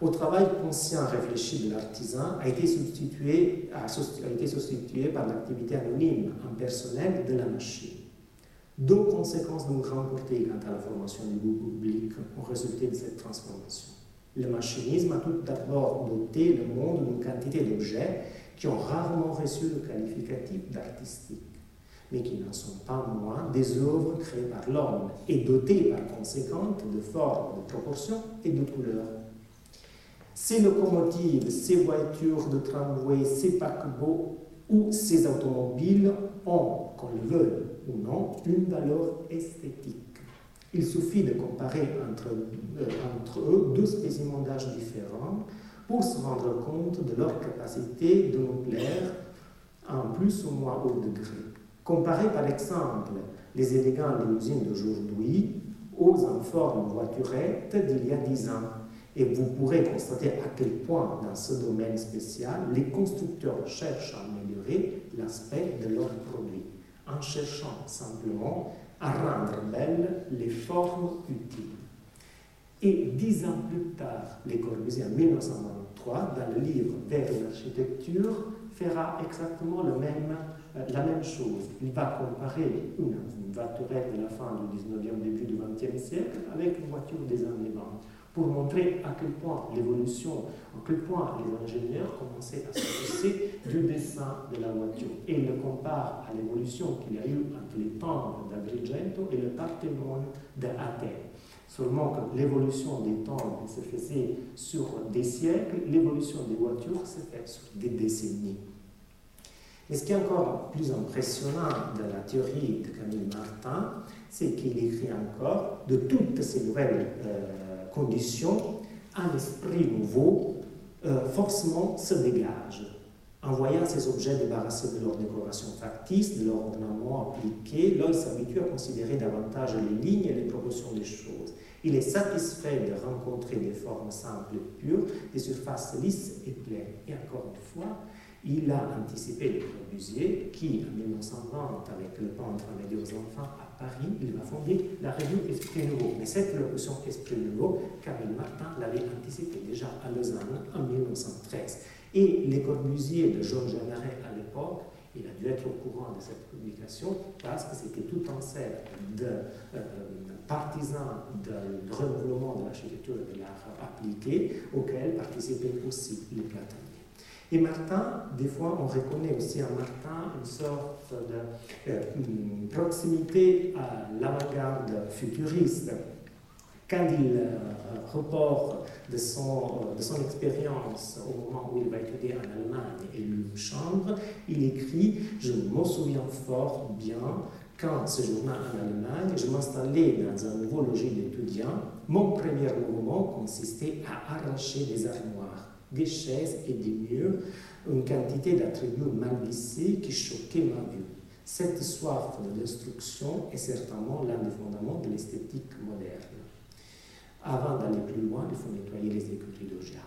Au travail conscient réfléchi de l'artisan a été substitué, a, été substitué par l'activité anonyme, impersonnelle de la machine. Deux conséquences donc remportées quant à la formation du goût public ont résulté de cette transformation. Le machinisme a tout d'abord doté le monde d'une quantité d'objets qui ont rarement reçu le qualificatif d'artistique mais qui n'en sont pas moins des œuvres créées par l'homme et dotées par conséquent de formes, de proportions et de couleurs. Ces locomotives, ces voitures de tramway, ces paquebots ou ces automobiles ont, qu'on le veuille ou non, une valeur esthétique. Il suffit de comparer entre, euh, entre eux deux spécimens d'âge différents pour se rendre compte de leur capacité de nous plaire à un plus ou moins haut degré. Comparez par exemple les élégantes limousines d'aujourd'hui aux informes voiturettes d'il y a dix ans. Et vous pourrez constater à quel point, dans ce domaine spécial, les constructeurs cherchent à améliorer l'aspect de leurs produits, en cherchant simplement à rendre belles les formes utiles. Et dix ans plus tard, Les Corbusier, en 1923, dans le livre Vers l'architecture, fera exactement le même euh, la même chose. Il va comparer une, voiturette de la fin du 19e, début du 20e siècle avec une voiture des années 20 pour montrer à quel point l'évolution, à quel point les ingénieurs commençaient à s'occuper du dessin de la voiture. Et le compare à l'évolution qu'il y a eu entre les temples d'Agrigento et le Parthénon d'Athènes. Seulement que l'évolution des temples se faisait sur des siècles, l'évolution des voitures se fait sur des décennies. Et ce qui est encore plus impressionnant de la théorie de Camille Martin, c'est qu'il écrit encore de toutes ces nouvelles euh, conditions, un esprit nouveau euh, forcément se dégage. En voyant ces objets débarrassés de leur décoration factice, de leur ornement appliqué, l'œil s'habitue à considérer davantage les lignes et les proportions des choses. Il est satisfait de rencontrer des formes simples et pures, des surfaces lisses et pleines. Et encore une fois, il a anticipé le Corbusier qui, en 1920, avec le peintre Amédée aux enfants Paris, il va fonder la revue Esprit Nouveau. Mais cette locution Esprit Nouveau, Camille Martin l'avait anticipé déjà à Lausanne en 1913. Et les Corbusiers de Georges Généret à l'époque, il a dû être au courant de cette publication parce que c'était tout un cercle de euh, partisans du renouvellement de l'architecture et de l'art appliqué auquel participaient aussi les platoniens. Et Martin, des fois, on reconnaît aussi en Martin une sorte de euh, proximité à l'avant-garde futuriste. Quand il euh, reporte de son, expérience au moment où il va étudier en Allemagne et une chambre, il écrit Je me souviens fort bien quand, ce jour-là en Allemagne, je m'installais dans un nouveau logis d'étudiants, mon premier mouvement consistait à arracher des armoires des chaises et des murs, une quantité d'attributs mal vissés qui choquaient ma vue. Cette soif de destruction est certainement l'un des fondements de l'esthétique moderne. Avant d'aller plus loin, il faut nettoyer les écuries d'Ogia.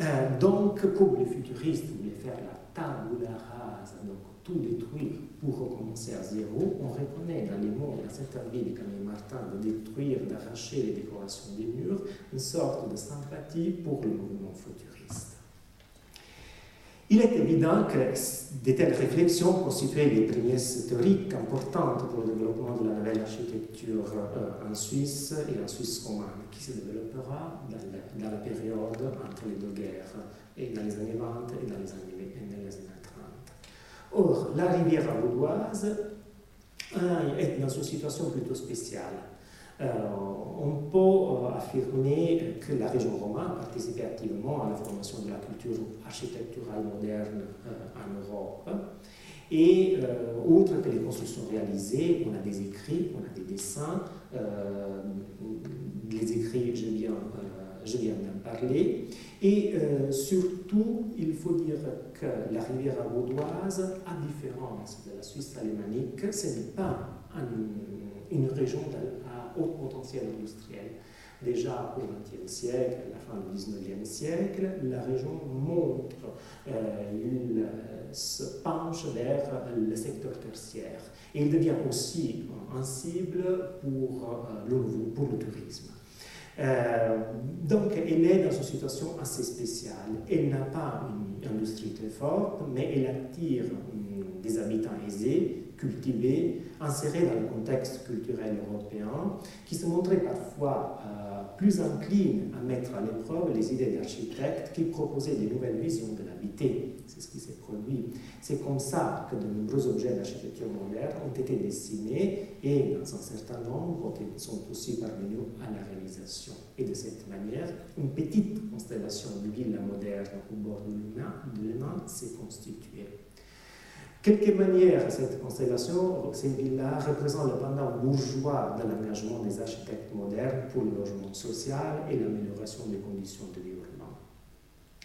Euh, donc, pour les futuristes voulaient faire la tabula rasa, donc tout détruire pour recommencer à zéro, on reconnaît dans les mots de cette envie de Camille Martin de détruire, d'arracher les décorations des murs, une sorte de sympathie pour le mouvement futuriste. Il est évident que de telles réflexions constituaient les prémices théoriques importantes pour le développement de la nouvelle architecture euh, en Suisse et en Suisse romande, qui se développera dans la, période entre les deux guerres, et dans les années 20 et dans les années, dans les années 30. Or, la rivière vaudoise euh, est dans une situation plutôt spéciale. Euh, on peut euh, affirmer que la région romane participait activement à la formation de la culture architecturale moderne euh, en Europe. Et outre que les constructions réalisées, on a des écrits, on a des dessins. les écrits, je viens, je viens d'en parler. Et surtout, il faut dire que la rivière vaudoise, à différence de la Suisse alémanique, ce n'est pas une région haut potentiel industriel. Déjà au XXe siècle, à la fin du XIXe siècle, la région montre, euh, il euh, se penche vers le secteur tertiaire. Et il devient aussi un cible pour, euh, le, pour le tourisme. donc, elle est dans une situation assez spéciale. Elle n'a pas une industrie très forte, mais elle attire hum, des habitants aisés cultivés, insérés dans le contexte culturel européen, qui se montraient parfois euh, plus inclines à mettre à l'épreuve les idées d'architectes qui proposaient des nouvelles visions de l'habité. C'est ce qui s'est produit. C'est comme ça que de nombreux objets d'architecture moderne ont été dessinés et, dans un certain nombre, sont aussi parvenus à la réalisation. Et de cette manière, une petite constellation de villes modernes au bord de l'Humain s'est constituée quelque manière, cette constellation, ces villas représentent le pendant bourgeois de l'engagement des architectes modernes pour le logement social et l'amélioration des conditions de urbaine.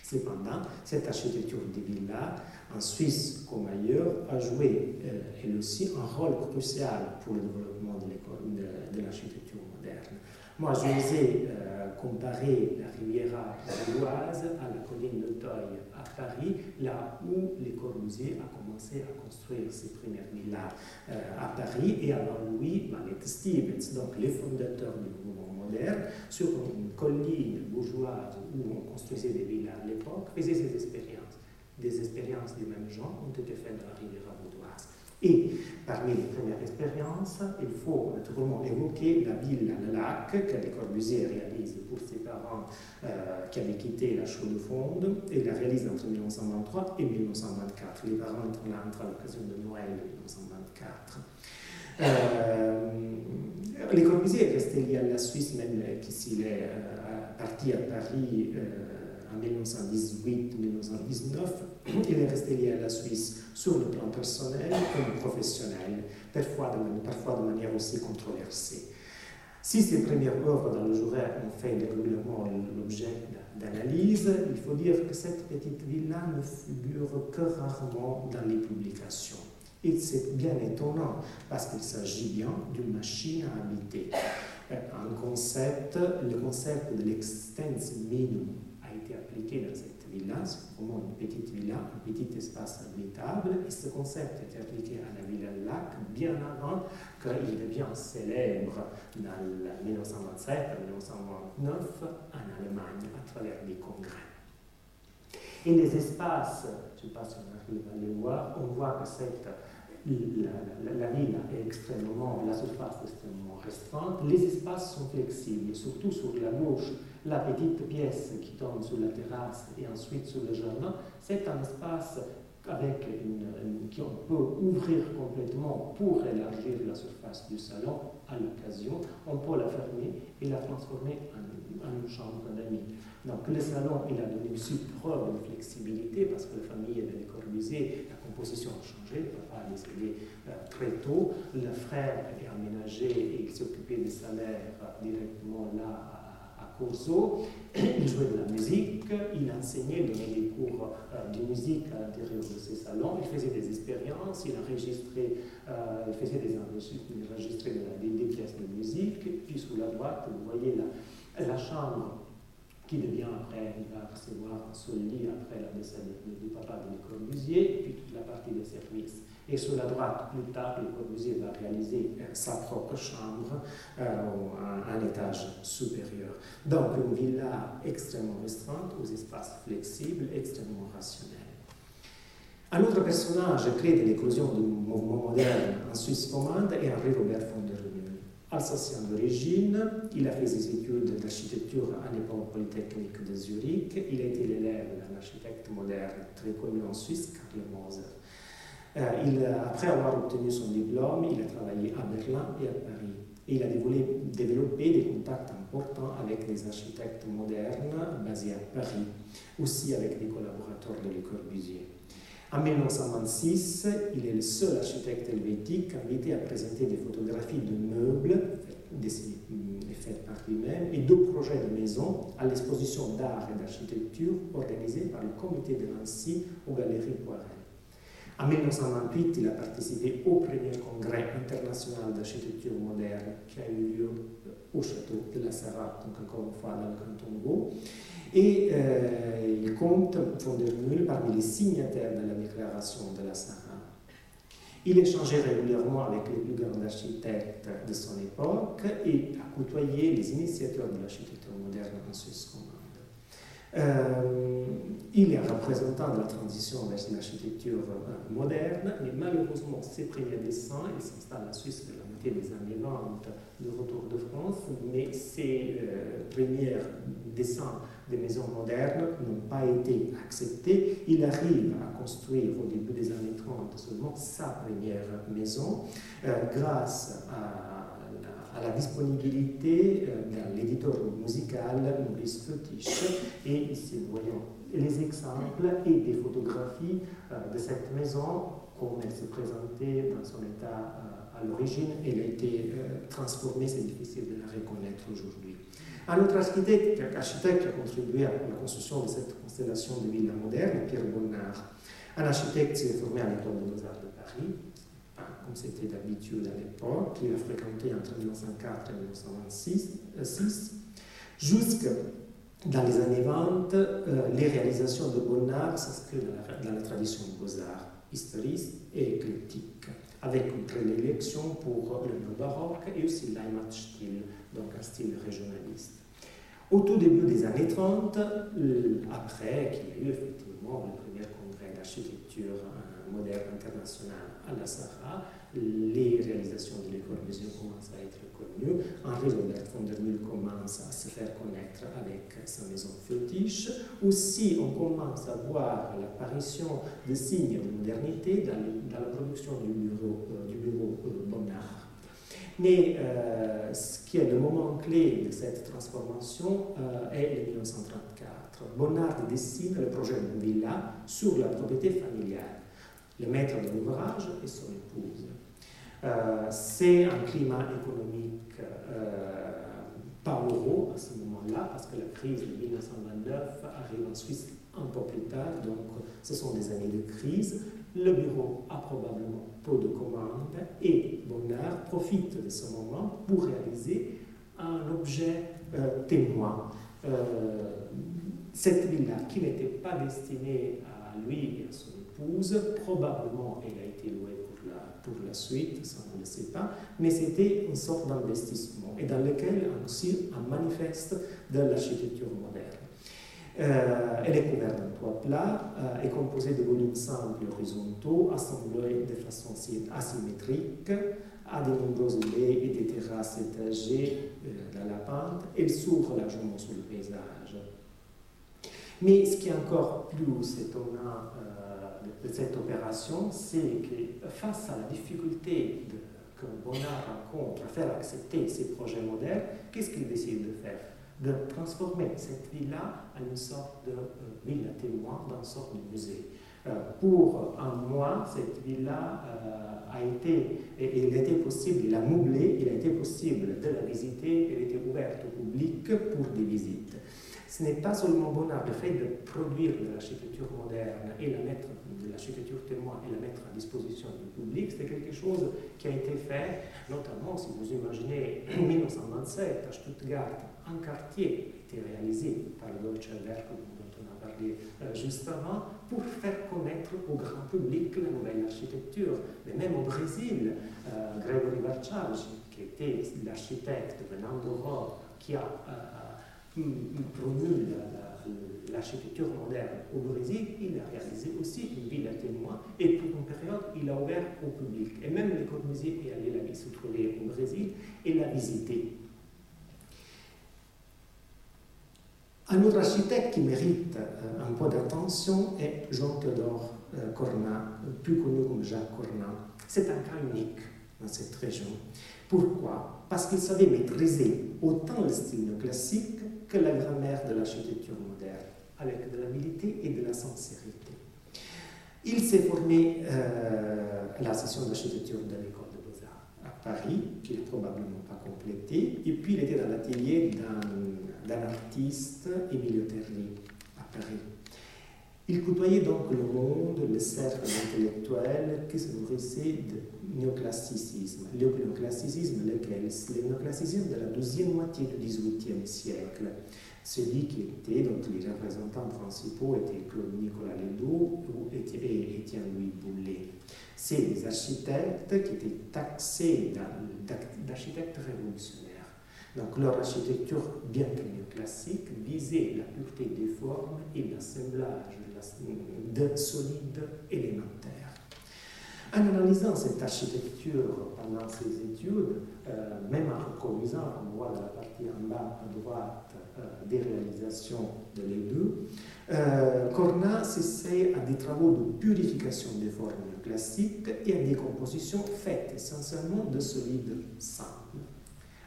Cependant, cette architecture des villas, en Suisse comme ailleurs, a joué, euh, elle aussi, un rôle crucial pour le développement de, l'architecture moderne. Moi, je vous ai euh, comparé la Riviera vaudoise à la colline de Toy à Paris, là où les Corbusier a commencé à construire ses premières villas euh, à Paris, et alors lui, Manet Stevens, donc les fondateurs du mouvement moderne, sur une colline bourgeoise où on construisait des villas à l'époque, faisaient ces expériences. Des expériences du même genre ont été faites dans la Riviera vaudoise. Et parmi les premières expériences, il faut naturellement évoquer la ville à lac que Le Corbusier réalise pour ses parents euh, qui avaient quitté la chaux de fonde et la réalise entre 1923 et 1924. Les parents sont là entre l'occasion de Noël 1924. Euh, les Corbusier est resté à la Suisse, même s'il est euh, parti à Paris en 1918-1919, il est resté lié à la Suisse sur le plan personnel comme professionnel, parfois de, manière aussi controversée. Si ces premières œuvres dans le journal ont fait régulièrement l'objet d'analyse, il faut dire que cette petite villa ne figure que rarement dans les publications. Et c'est bien étonnant parce qu'il s'agit bien d'une machine à habiter. Un concept, le concept de l'extens minimum dans cette villa, c'est vraiment une petite villa, un petit espace habitable, et ce concept était appliqué à la villa Lac bien avant qu'il devienne célèbre dans 1927-1929 en Allemagne à travers des congrès. Et les espaces, je ne sais pas si on arrive à les voir, on voit que cette la, la, ville est extrêmement, la surface est extrêmement restreinte, les espaces sont flexibles, surtout sur la gauche, la petite pièce qui tombe sur la terrasse et ensuite sur le jardin, c'est un espace avec une, qui on peut ouvrir complètement pour élargir la surface du salon à l'occasion. On peut la fermer et la transformer en, une chambre d'amis. Donc le salon, il a donné preuve de flexibilité parce que la famille avait Corbusier, la composition a changé, le papa est décédé euh, très tôt, le frère est aménagé et il s'occupait des salaires euh, directement là Corso, il jouait de la musique, il enseignait, donnait des cours euh, de musique à l'intérieur de ses salons, il faisait des expériences, il enregistrait, euh, il faisait des il enregistrait des, pièces de musique, puis sous la droite, vous voyez la, chambre qui devient après, il va recevoir son lit après la décès du papa de Le Corbusier, puis toute la partie des services. Et sur la droite, plus tard, Le Corbusier va réaliser sa propre chambre euh, à un étage supérieur. Donc une villa extrêmement restreinte, aux espaces flexibles, extrêmement rationnels. Un autre personnage clé de l'éclosion du mouvement moderne en Suisse romande est Henri Robert von der Mühl. Alsacien d'origine, il a fait ses études d'architecture à l'école polytechnique de Zurich. Il a été l'élève d'un architecte moderne très connu en Suisse, Karl Moser. Euh, après avoir obtenu son diplôme, il a travaillé à Berlin et à Paris. Il a développé des contacts importants avec des architectes modernes basés à Paris, aussi avec des collaborateurs de Le Corbusier. En 1926, il est le seul architecte helvétique invité à présenter des photographies de meubles faites par lui-même et deux projets de maison à l'exposition d'art et d'architecture organisée par le comité de Nancy aux Galeries Poirel. En 1928, il a participé au premier congrès international d'architecture moderne qui a eu lieu au château de la Sarah, donc encore une fois dans le canton de Vaud. Et il compte von Mühl parmi les signataires de la déclaration de la Sarah. Il échangeait régulièrement avec les plus grands architectes de son époque et a côtoyé les initiateurs de l'architecture moderne en Suisse. Euh, il est représentant de la transition vers l'architecture euh, moderne, mais malheureusement, ses premiers dessins, il s'installe en Suisse vers la moitié des années 20 de retour de France, mais ses euh, premiers dessins des maisons modernes n'ont pas été acceptés. Il arrive à construire au début des années 30 seulement sa première maison grâce à à la disponibilité euh, dans l'éditeur musical Maurice Fetiche. Et ici, nous voyons les exemples et des photographies euh, de cette maison, comme elle se présentait dans son état euh, à l'origine. Elle a été transformée, c'est difficile de la reconnaître aujourd'hui. Un autre architecte, qui a contribué à la construction de cette constellation de villas modernes, Pierre Bonnard. Un architecte s'est formé à l'École des Beaux-Arts de Paris, comme c'était d'habitude à l'époque, qu'il a fréquenté entre 1904 et 1926, jusque dans les années 20, euh, les réalisations de Bonnard s'inscrivent dans, la, tradition des beaux-arts historique et éclectique, avec une prédilection pour le néo-baroque et aussi l'Heimatstil, donc un style régionaliste. Au tout début des années 30, euh, après qu'il y a eu effectivement le premier congrès d'architecture euh, moderne internationale à la Sahara, les réalisations de Corbusier commencent à être connues. Henri Robert von der Mühl commence à se faire connaître avec sa maison fétiche. Aussi, on commence à voir l'apparition de signes de modernité dans, la production du bureau, euh, euh, Bonnard. Mais euh, ce qui est le moment clé de cette transformation est le 1934. Bonnard dessine le projet d'une villa sur la propriété familiale. Le maître de l'ouvrage et son épouse. Euh, c'est un climat économique euh, heureux à ce moment-là, parce que la crise de 1929 arrive en Suisse un peu plus tard, donc ce sont des années de crise. Le bureau a probablement peu de commandes et Bonnard profite de ce moment pour réaliser un objet euh, témoin. cette villa qui n'était pas destinée à lui et à son probablement elle a été louée pour la suite, ça on ne le sait pas, mais c'était une sorte d'investissement et dans lequel aussi un manifeste de l'architecture moderne. Euh, elle est couverte d'un toit plat, euh, est composée de volumes simples horizontaux, assemblés de façon asymétrique, à de nombreuses baies et des terrasses étagées euh, dans la pente. Elle s'ouvre largement sur le paysage. Mais ce qui est encore plus étonnant de cette opération, c'est que face à la difficulté que Bonnard rencontre à faire accepter ces projets modernes, qu'est-ce qu'il décide de faire? De transformer cette villa en une sorte de euh, villa témoin, dans une sorte de musée. Euh, pour un mois, cette villa euh, a été, et il était possible, il a meublé, il a été possible de la visiter, elle était ouverte au public pour des visites. Ce n'est pas seulement Bonnard, le fait de produire de l'architecture moderne et la mettre l'architecture témoin et la mettre à disposition du public, c'est quelque chose qui a été fait, notamment si vous imaginez en 1927 à Stuttgart, un quartier a été réalisé par le Deutsche Werk dont on a parlé euh, juste avant, pour faire connaître au grand public la nouvelle architecture. Mais même au Brésil, euh, Gregory qui était l'architecte venant d'Europe, qui a euh, promu l'architecture moderne au Brésil, il a réalisé aussi une ville à témoins et pour une période, il a ouvert au public. Et même Le Corbusier est allé la se au Brésil et l'a visité. Un autre architecte qui mérite euh, un peu d'attention est Jean-Théodore euh, Cornat, plus connu comme Jacques Cornat. C'est un cas unique dans cette région. Pourquoi? Parce qu'il savait maîtriser autant le style néoclassique que la grammaire de l'architecture moderne, avec de l'habilité et de la sincérité. Il s'est formé euh, à la session d'architecture de l'école de Beaux-Arts à Paris, qu'il n'a probablement pas complété, et puis il était dans l'atelier d'un artiste, Emilio Terri, à Paris. Il côtoyait donc le monde, le cercle intellectuel qui se nourrissait de néoclassicisme. Le néoclassicisme, lequel le néoclassicisme de la deuxième moitié du XVIIIe siècle. Celui qui était, donc les représentants principaux étaient Nicolas Ledoux et Étienne Louis Boulet. C'est des architectes qui étaient taxés d'architectes révolutionnaires. Donc leur architecture, bien que néoclassique, visait la pureté des formes et l'assemblage de solides élémentaires. En analysant cette architecture pendant ses études, euh, même en reconnaissant, on voit la partie en bas à droite euh, des réalisations de les deux, euh, Cornat s'essaie à des travaux de purification des formes classiques et à des compositions faites essentiellement de solides simples.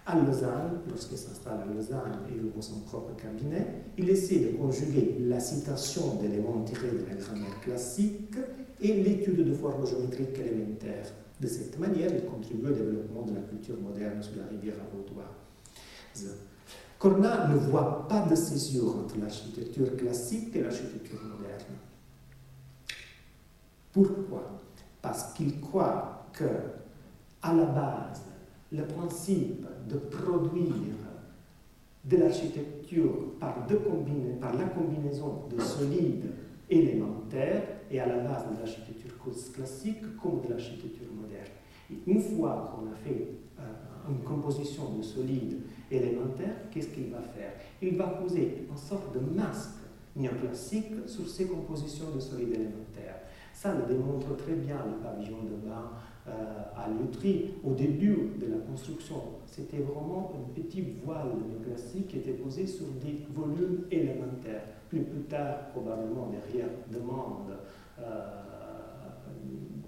À Lausanne, lorsqu'il s'installe à Lausanne et ouvre son propre cabinet, il essaie de conjuguer la citation d'éléments tirés de la grammaire classique et l'étude de formes géométriques élémentaires. De cette manière, il contribue au développement de la culture moderne sur la rivière vaudoise. Cornat ne voit pas de césure entre l'architecture classique et l'architecture moderne. Pourquoi? Parce qu'il croit que, à la base, le principe de produire de l'architecture par, la combinaison de solides élémentaires et à la base de l'architecture classique comme de l'architecture moderne. Une fois qu'on a fait euh, une composition de solides élémentaires, qu'est-ce qu'il va faire? Il va poser une sorte de masque néoclassique sur ces compositions de solides élémentaires. Ça le démontre très bien le pavillon de bain à Lutry, au début de la construction, c'était vraiment un petit voile néoclassique qui était posé sur des volumes élémentaires. Plus, tard, probablement derrière demande euh,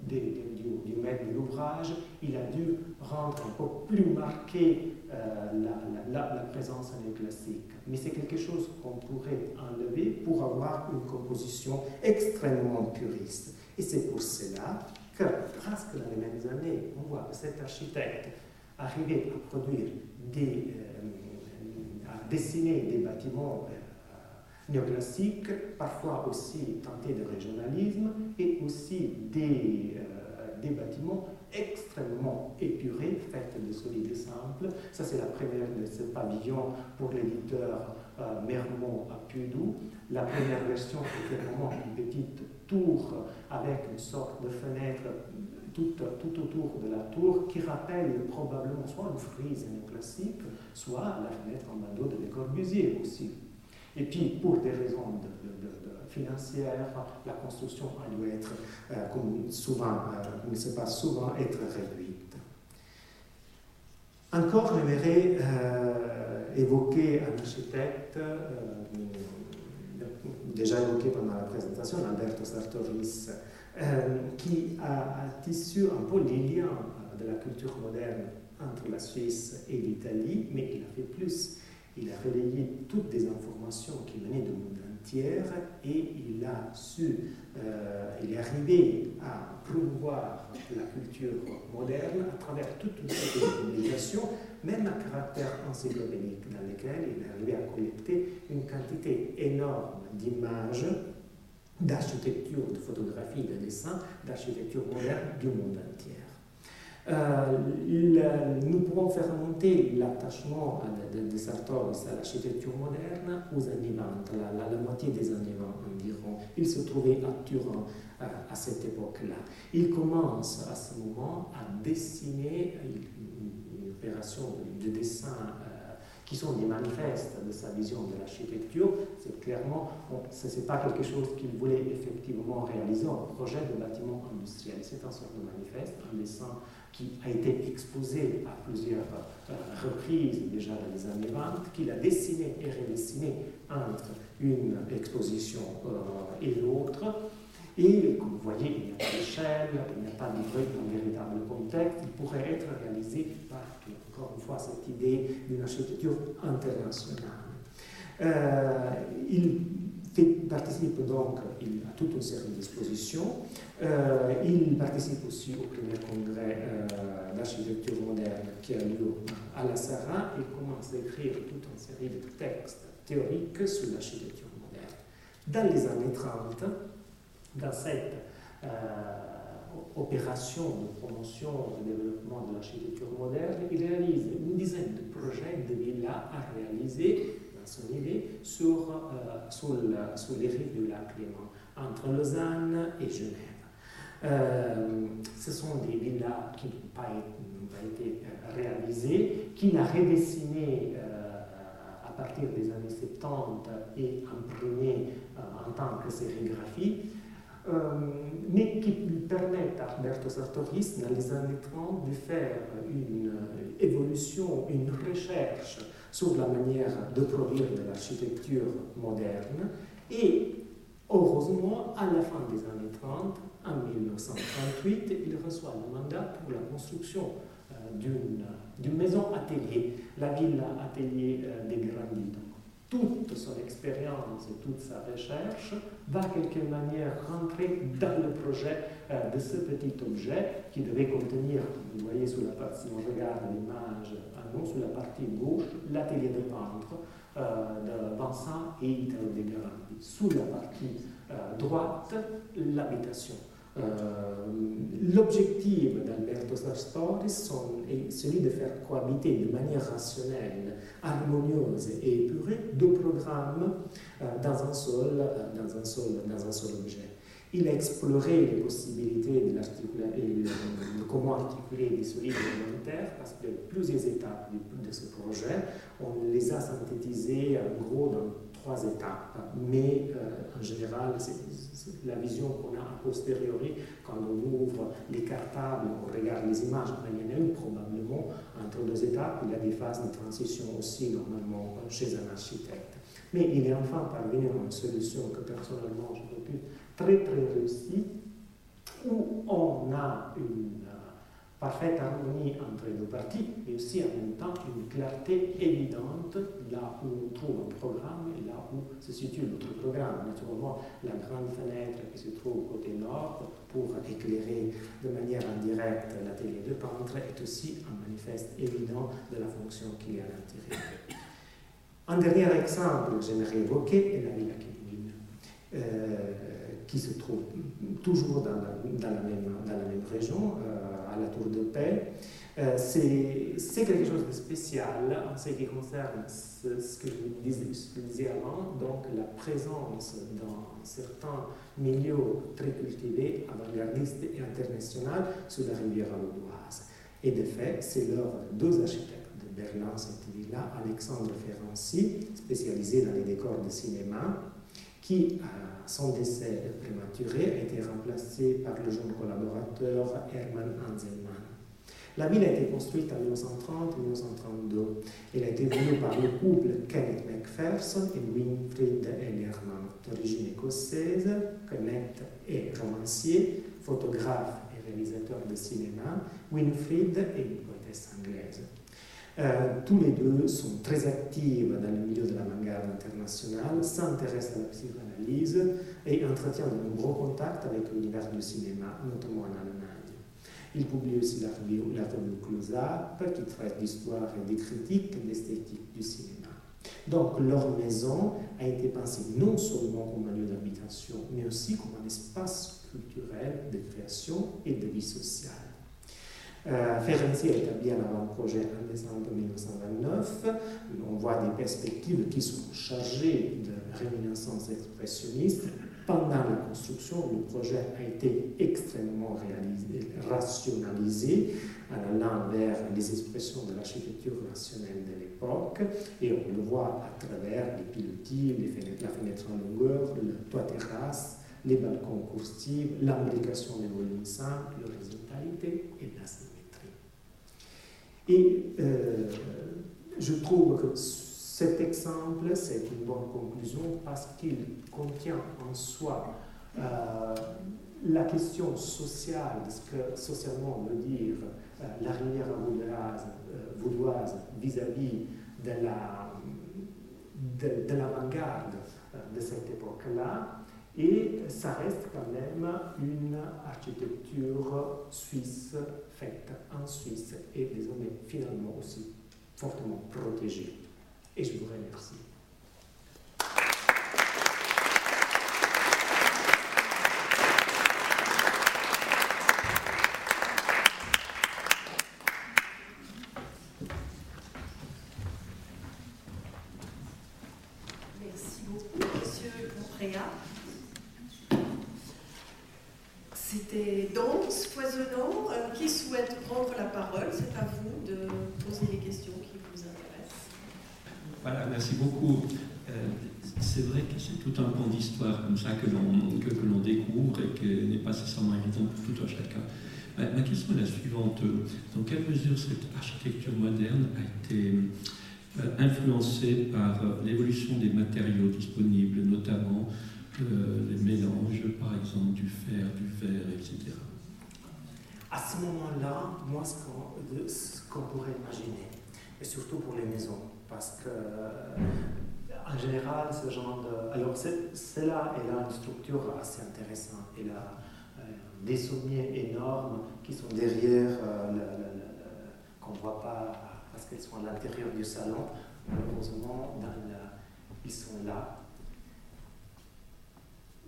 du, maître de l'ouvrage, il a dû rendre un peu plus marqué euh, la, la, présence néoclassique. Mais c'est quelque chose qu'on pourrait enlever pour avoir une composition extrêmement puriste. Et c'est pour cela que presque dans les mêmes années, on voit que cet architecte arrivait à produire des, euh, à dessiner des bâtiments euh, néoclassiques, parfois aussi tentés de régionalisme, et aussi des, euh, des bâtiments extrêmement épurés, faits de solides simples. Ça, c'est la première de ce pavillon pour l'éditeur Mermont à Pudou. La première version était vraiment une petite tour avec une sorte de fenêtre tout, tout, autour de la tour qui rappelle probablement soit une frise néoclassique, soit la fenêtre en bandeau de Le Corbusier aussi. Et puis, pour des raisons de, financières, la construction a dû être, euh, comme souvent, euh, ne sait pas souvent, être réduite. Encore, j'aimerais euh, évoquer un architecte déjà évoqué pendant la présentation, Alberto Sartoris, euh, qui a, tissu un peu les liens de la culture moderne entre la Suisse et l'Italie, mais il a fait plus. Il a relayé toutes des informations qui venaient du monde et il a su, euh, il est arrivé à promouvoir la culture moderne à travers toute une série de publications même à caractère encyclopédique, dans lequel il est arrivé à collecter une quantité énorme d'images, d'architecture, de photographie, de dessins, d'architecture moderne du monde entier. Euh, nous pourrons faire monter l'attachement de, de, Sartoris à l'architecture moderne aux années 20, la, moitié des années 20 environ. Il se trouvait à Turin euh, à cette époque-là. Il commence à ce moment à dessiner, opération de dessin euh, qui sont des manifestes de sa vision de l'architecture. C'est clairement, ce n'est pas quelque chose qu'il voulait effectivement réaliser en projet de bâtiment industriel. C'est un sort de manifeste, un dessin qui a été exposé à plusieurs euh, reprises déjà dans les années 20, qu'il a dessiné et redessiné entre une exposition euh, et l'autre. Et comme vous voyez, il n'y a pas d'échelle, il n'y a pas de véritable contexte, il pourrait être réalisé par, encore une fois, cette idée d'une architecture internationale. Euh, il participe donc à toute une série d'expositions. Euh, il participe aussi au premier congrès euh, d'architecture moderne qui a lieu à la Sarah et commence à écrire toute une série de textes théoriques sur l'architecture moderne. Dans les années 30, dans cette euh, opération de promotion et de développement de l'architecture moderne, il réalise une dizaine de projets de villas à réaliser son idée sur, euh, sur, sur, les rives du lac Léman, entre Lausanne et Genève. Euh, ce sont des villas qui n'ont pas, été euh, réalisées, qu'il a redessinées à partir des années 70 et imprimées en tant que sérigraphie. mais qui permettent à Alberto Sartoris, dans les années 30, de faire une évolution, une recherche sur la manière de produire de l'architecture moderne. Et heureusement, à la fin des années 30, en 1938, il reçoit le mandat pour la construction euh, d'une maison atelier, la villa atelier euh, des Grandis toute son expérience et toute sa recherche va quelque manière rentrer dans le projet euh, de ce petit objet qui devait contenir, vous voyez sous la partie, si on regarde l'image à nous, sur la partie gauche, l'atelier de peintre euh, de Vincent et Italo De Grandi. Sous la partie euh, droite, l'habitation. Euh, l'objectif d'Alberto Sartori est celui de faire cohabiter de manière rationnelle, harmonieuse et épurée deux programmes euh, dans, un seul, euh, dans, un seul, dans un seul objet. Il a exploré les possibilités de, comment articuler des solides volontaires parce que plusieurs étapes de, de ce projet, on les a synthétisées en gros dans trois étapes, mais euh, en général, c'est la vision qu'on a a posteriori quand on ouvre les cartables, on regarde les images, en une probablement entre deux étapes, il y a des phases de transition aussi normalement chez un architecte. Mais il est enfin parvenu à une solution que personnellement je trouve très très réussie, où on a une parfaite harmonie entre les deux parties, mais aussi en même temps une clarté évidente là où on trouve un programme et là où se situe l'autre programme. Naturellement, la grande fenêtre qui se trouve côté nord pour éclairer de manière indirecte l'atelier de peintre est aussi un manifeste évident de la fonction qu'il y a à l'intérieur. Un dernier exemple que j'aimerais évoquer est la Villa Kévin, euh, qui se trouve toujours dans la, même, région. Euh, à la Tour de Paix. Euh, c'est quelque chose de spécial en ce qui concerne ce, que je disais, avant, donc la présence dans certains milieux très cultivés, avant-gardistes et internationaux sur la rivière vaudoise. Et de fait, c'est l'œuvre de deux architectes de Berlin, cette ville-là, Alexandre Ferranci, spécialisé dans les décors de cinéma, qui, à son décès prématuré, a été remplacé par le jeune collaborateur Hermann Hanselmann. La ville a été construite en 1930-1932. Elle a été voulue par le couple Kenneth Macpherson et Winfried Ellerman, d'origine écossaise. Kenneth est romancier, photographe et réalisateur de cinéma. Winfried est une poétesse anglaise. Euh, tous les deux sont très actifs dans le milieu de l'avant-garde internationale, s'intéressent à la psychanalyse et entretiennent de nombreux contacts avec l'univers du cinéma, notamment en Allemagne. Ils publient aussi la revue, la Close-Up, qui traite d'histoire et des critiques de l'esthétique du cinéma. Donc leur maison a été pensée non seulement comme un lieu d'habitation, mais aussi comme un espace culturel de création et de vie sociale. Euh, a établi un avant-projet en décembre 1929. On voit des perspectives qui sont chargées de réminiscences expressionnistes, Pendant la construction, le projet a été extrêmement rationalisé en allant vers les expressions de l'architecture rationnelle de l'époque et on le voit à travers les pilotis, la fenêtre en longueur, le toit terrasse, les balcons coursives, l'imbrication des volumes simples, l'horizontalité et la symétrie. Et euh, je trouve que cet exemple, c'est une bonne conclusion parce qu'il contient en soi euh, la question sociale, ce que socialement veut dire euh, la rivière euh, vaudoise, vis-à-vis de l'avant-garde de, de cette époque-là. Et ça reste quand même une architecture suisse faite en Suisse et désormais finalement aussi fortement protégée et je vous remercie. Merci beaucoup, Monsieur Compréa. C'était dense, foisonnant. Euh, qui souhaite prendre la parole C'est à vous de poser les questions qui vous intéressent. Voilà, merci beaucoup. Euh, c'est vrai que c'est tout un pan d'histoire comme ça que l'on que, que découvre et qui n'est pas nécessairement évident pour tout un chacun. Ma, question est la suivante. Dans quelle mesure cette architecture moderne a été euh, influencée par euh, l'évolution des matériaux disponibles, notamment euh, les mélanges, par exemple, du fer, du verre, etc. À ce moment-là, moi, ce qu'on qu pourrait imaginer, et surtout pour les maisons, parce que en général, ce genre de. Alors, celle-là, elle a une structure assez intéressante. Elle a des sommiers énormes qui sont derrière, euh, qu'on ne voit pas parce qu'elles sont à l'intérieur du salon. Malheureusement, ils sont là.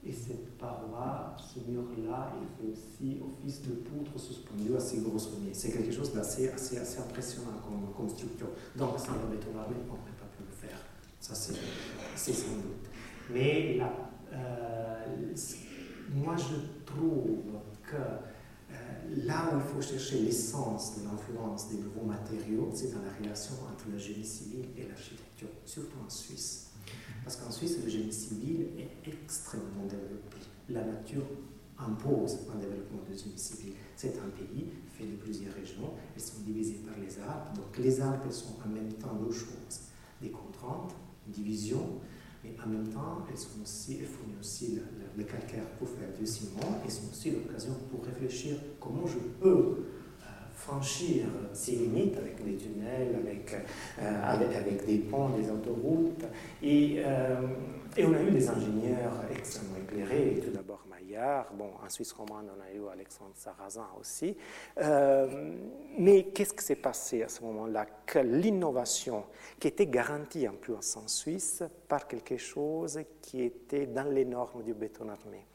Et cette paroi, ce mur-là, il fait aussi office de poutre suspendue à ces gros sommiers. C'est quelque chose d'assez assez, assez impressionnant comme, structure. Donc, sans le béton armé, on n'aurait pas pu le faire. Ça, c'est sans doute. Mais là, euh, moi, je trouve que euh, là où il faut chercher l'essence de l'influence des nouveaux matériaux, c'est dans la relation entre le génie civil et l'architecture, surtout en Suisse. Parce qu'en Suisse, le génie civil est extrêmement développé. La nature impose un développement du génie civil. C'est un pays fait de plusieurs régions, elles sont divisées par les Alpes. Donc les Alpes, elles sont en même temps deux choses, des contraintes, une division, mais en même temps, elles, sont aussi, elles fournissent aussi le, le calcaire pour faire du ciment, et sont aussi l'occasion pour réfléchir comment je peux franchir ces limites avec des tunnels, avec, euh, avec, avec, des ponts, des autoroutes. Et, euh, et, on a eu des ingénieurs extrêmement éclairés, tout d'abord Maillard, bon, en Suisse romande on a eu Alexandre Sarrazin aussi. Euh, mais qu'est-ce qui s'est passé à ce moment-là Que l'innovation qui était garantie en plus en Suisse par quelque chose qui était dans les normes du béton armé?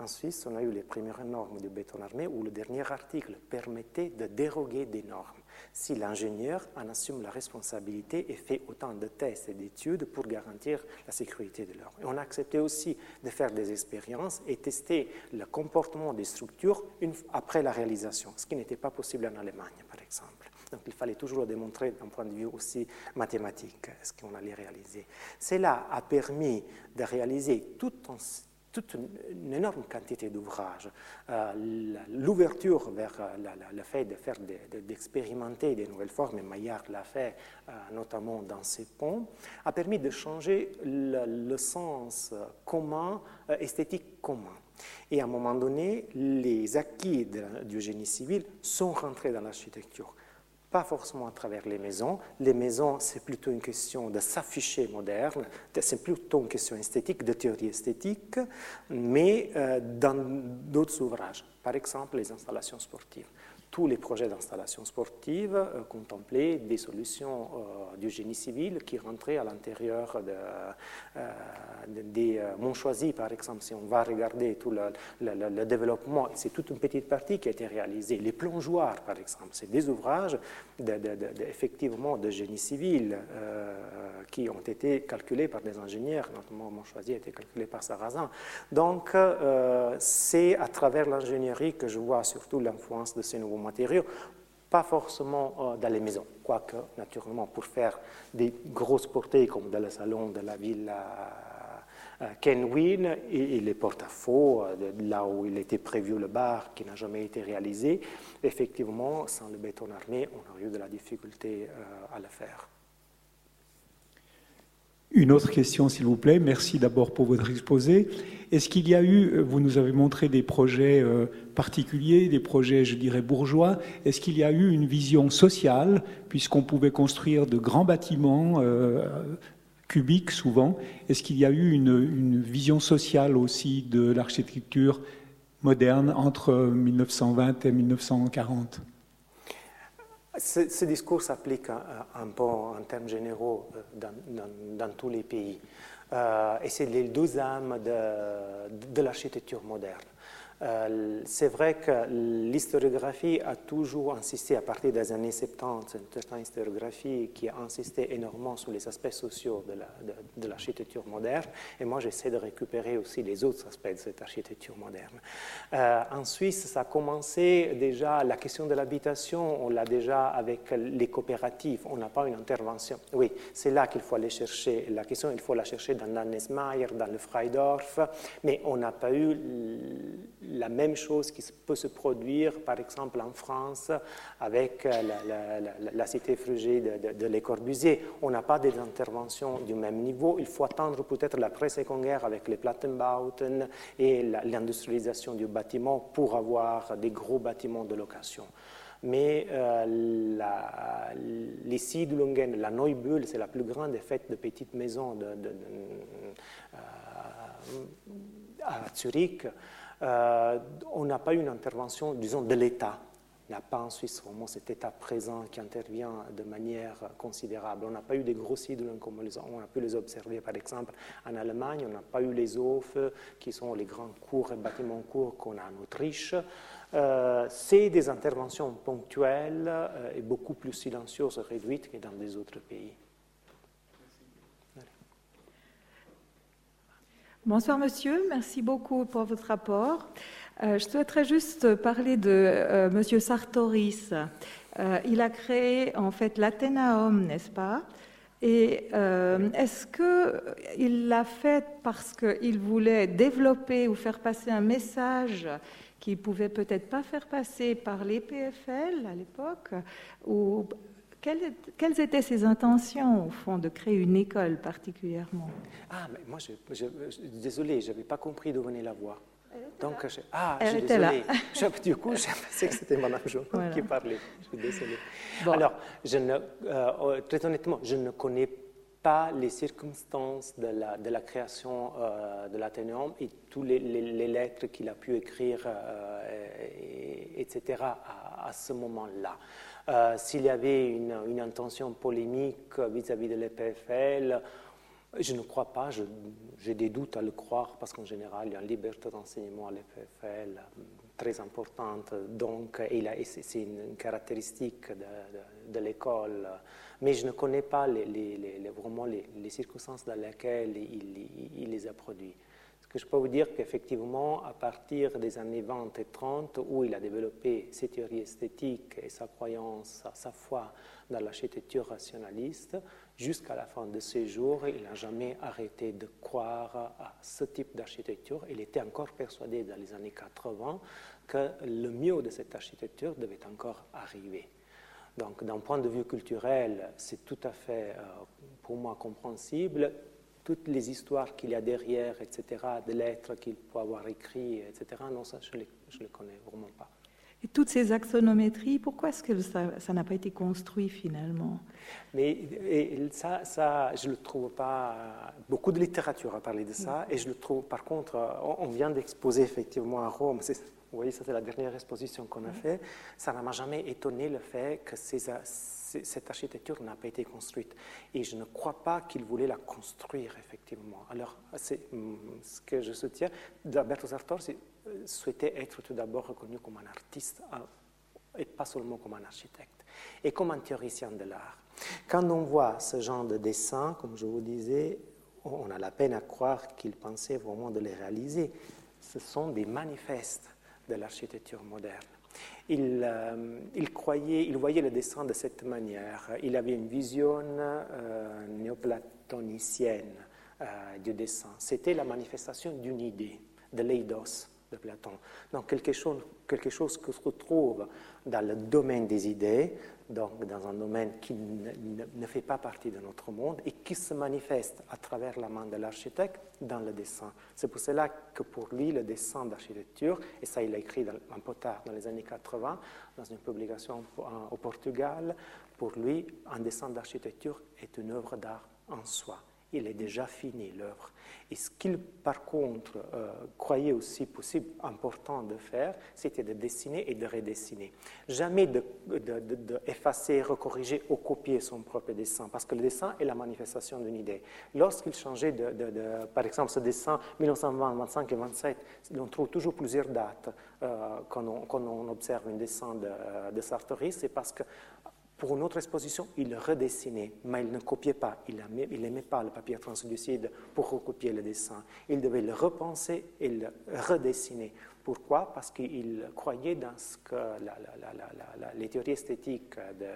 En Suisse, on a eu les premières normes du béton armé où le dernier article permettait de déroger des normes si l'ingénieur en assume la responsabilité et fait autant de tests et d'études pour garantir la sécurité de l'ordre. On a accepté aussi de faire des expériences et tester le comportement des structures une, après la réalisation, ce qui n'était pas possible en Allemagne, par exemple. Donc il fallait toujours le démontrer d'un point de vue aussi mathématique, ce qu'on allait réaliser. Cela a permis de réaliser tout en toute une énorme quantité d'ouvrages. Euh, L'ouverture vers euh, la, le fait de faire d'expérimenter de, des nouvelles formes, et Maillard l'a fait euh, notamment dans ses ponts, a permis de changer le, sens commun, esthétique commun. Et à un moment donné, les acquis du génie civil sont rentrés dans l'architecture pas forcément à travers les maisons. Les maisons, c'est plutôt une question de s'afficher moderne, c'est plutôt une question esthétique, de théorie esthétique, mais euh, dans d'autres ouvrages, par exemple les installations sportives tous les projets d'installation sportive euh, contemplaient des solutions euh, du génie civil qui rentraient à l'intérieur de, euh, de, des euh, Montchoisy, par exemple. Si on va regarder tout le, développement, c'est toute une petite partie qui a été réalisée. Les plongeoires, par exemple, c'est des ouvrages effectivement de génie civil qui ont été calculés par des ingénieurs, notamment mon choisi a été calculé par Sarrazin. Donc, euh, c'est à travers l'ingénierie que je vois surtout l'influence de ces nouveaux matériaux pas forcément euh, dans les maisons, quoique naturellement pour faire des grosses portées comme dans le salon de la ville Kenwin et, et les porte-à-faux, euh, là où il était prévu le bar qui n'a jamais été réalisé, effectivement, sans le béton armé, on aurait eu de la difficulté euh, à le faire. Une autre question, s'il vous plaît. Merci d'abord pour votre exposé. Est-ce qu'il y a eu, euh, vous nous avez montré des projets particuliers, des projets, je dirais, bourgeois. Est-ce qu'il y a eu une vision sociale, puisqu'on pouvait construire de grands bâtiments cubique souvent? Est-ce qu'il y a eu une, vision sociale aussi de l'architecture moderne entre 1920 et 1940 ce, discours s'applique un, peu en termes généraux euh, dans, tous les pays. Euh, et c'est les deux âmes de, de l'architecture moderne. Euh, c'est vrai que l'historiographie a toujours insisté, à partir des années 70, une certaine historiographie qui a insisté énormément sur les aspects sociaux de l'architecture moderne, et moi j'essaie de récupérer aussi les autres aspects de cette architecture moderne. Euh, en Suisse, ça a commencé déjà, la question de l'habitation, on l'a déjà avec les coopératives, on n'a pas une intervention. Oui, c'est là qu'il faut aller chercher la question, il faut la chercher dans l'Annesmayer, dans le Freidorf, mais on n'a pas eu la même chose qui peut se produire, par exemple, en France avec euh, la, cité frugée de, de, Les Corbusier. On n'a pas des interventions du même niveau. Il faut attendre peut-être l'après-seconde guerre avec les Plattenbauten et l'industrialisation du bâtiment pour avoir des gros bâtiments de location. Mais euh, la, les la Neubühl, c'est la plus grande fête de petites maisons de, euh, à Zurich. Euh, on n'a pas eu une intervention, disons, de l'État. Il n'y a pas en Suisse vraiment cet État présent qui intervient de manière considérable. On n'a pas eu des gros sites comme on a pu les observer par exemple en Allemagne. On n'a pas eu les OF, qui sont les grands cours et bâtiments courts qu'on a en Autriche. Euh, c'est des interventions ponctuelles euh, et beaucoup plus silencieuses et réduites que dans des autres pays. Bonsoir monsieur, merci beaucoup pour votre rapport. Euh, je souhaiterais juste parler de euh, monsieur Sartoris. Euh, il a créé en fait l'Athénaum, n'est-ce pas? Et est-ce qu'il l'a fait parce qu'il voulait développer ou faire passer un message qu'il pouvait peut-être pas faire passer par les PFL à l'époque quelles, étaient ses intentions, au fond, de créer une école particulièrement? Ah, mais moi, je, je, désolé, je n'avais pas compris d'où venait la voix. Donc, je, ah, Elle était là. [laughs] du coup, je pensais que c'était Madame Journal qui parlait. Je suis désolé. Alors, je ne, euh, oh, très honnêtement, je ne connais pas les circonstances de la, de la création euh, de l'Athénéum et toutes les, les, lettres qu'il a pu écrire, euh, etc., à, à ce moment-là. Euh, s'il y avait une, intention polémique vis-à-vis de l'EPFL, je ne crois pas, j'ai des doutes à le croire parce qu'en général, il y a une liberté d'enseignement à l'EPFL euh, très importante, donc c'est une caractéristique de, l'école. Mais je ne connais pas vraiment les, circonstances dans lesquelles il les a produits que je peux vous dire qu'effectivement, à partir des années 20 et 30, où il a développé ses théories esthétiques et sa croyance, sa foi dans l'architecture rationaliste, jusqu'à la fin de ses jours, il n'a jamais arrêté de croire à ce type d'architecture. Il était encore persuadé dans les années 80 que le mieux de cette architecture devait encore arriver. Donc, d'un point de vue culturel, c'est tout à fait, euh, pour moi, compréhensible toutes les histoires qu'il y a derrière, etc., des lettres qu'il peut avoir écrites, etc., non, ça, je ne les, connais vraiment pas. Et toutes ces axonométries, pourquoi est-ce que ça n'a pas été construit finalement? Mais ça, ça, je ne le trouve pas. Beaucoup de littérature a parlé de ça, et je le trouve, par contre, on vient d'exposer effectivement à Rome, vous voyez, ça c'est la dernière exposition qu'on a faite, ça ne m'a jamais étonné le fait que ces cette architecture n'a pas été construite. Et je ne crois pas qu'il voulait la construire, effectivement. Alors, c'est mm, ce que je soutiens. Alberto Sartori euh, souhaitait être tout d'abord reconnu comme un artiste, euh, et pas seulement comme un architecte, et comme un théoricien de l'art. Quand on voit ce genre de dessin, comme je vous disais, on a la peine à croire qu'il pensait vraiment de les réaliser. Ce sont des manifestes de l'architecture moderne. Il, euh, il, croyait, il voyait le dessin de cette manière. Il avait une vision euh, néoplatonicienne euh, du dessin. C'était la manifestation d'une idée, de l'eidos de Platon. Donc quelque chose, quelque chose que se retrouve dans le domaine des idées, donc dans un domaine qui ne, fait pas partie de notre monde et qui se manifeste à travers la main de l'architecte dans le dessin. C'est pour cela que pour lui, le dessin d'architecture, et ça il l'a écrit un peu tard, dans les années 80, dans une publication au Portugal, pour lui, un dessin d'architecture est une œuvre d'art en soi il est déjà fini l'œuvre. Et ce qu'il, par contre, euh, croyait aussi possible, important de faire, c'était de dessiner et de redessiner. Jamais d'effacer, de, de, recorriger ou copier son propre dessin, parce que le dessin est la manifestation d'une idée. Lorsqu'il changeait de, par exemple, ce dessin 1920, 25 et 27, on trouve toujours plusieurs dates euh, quand, on, observe un dessin de, Sartori, c'est parce que pour une autre exposition, il redessinait, mais il ne copiait pas. Il n'aimait pas le papier translucide pour recopier le dessin. Il devait le repenser et le redessiner. Pourquoi? Parce qu'il croyait dans ce que les théories esthétiques de,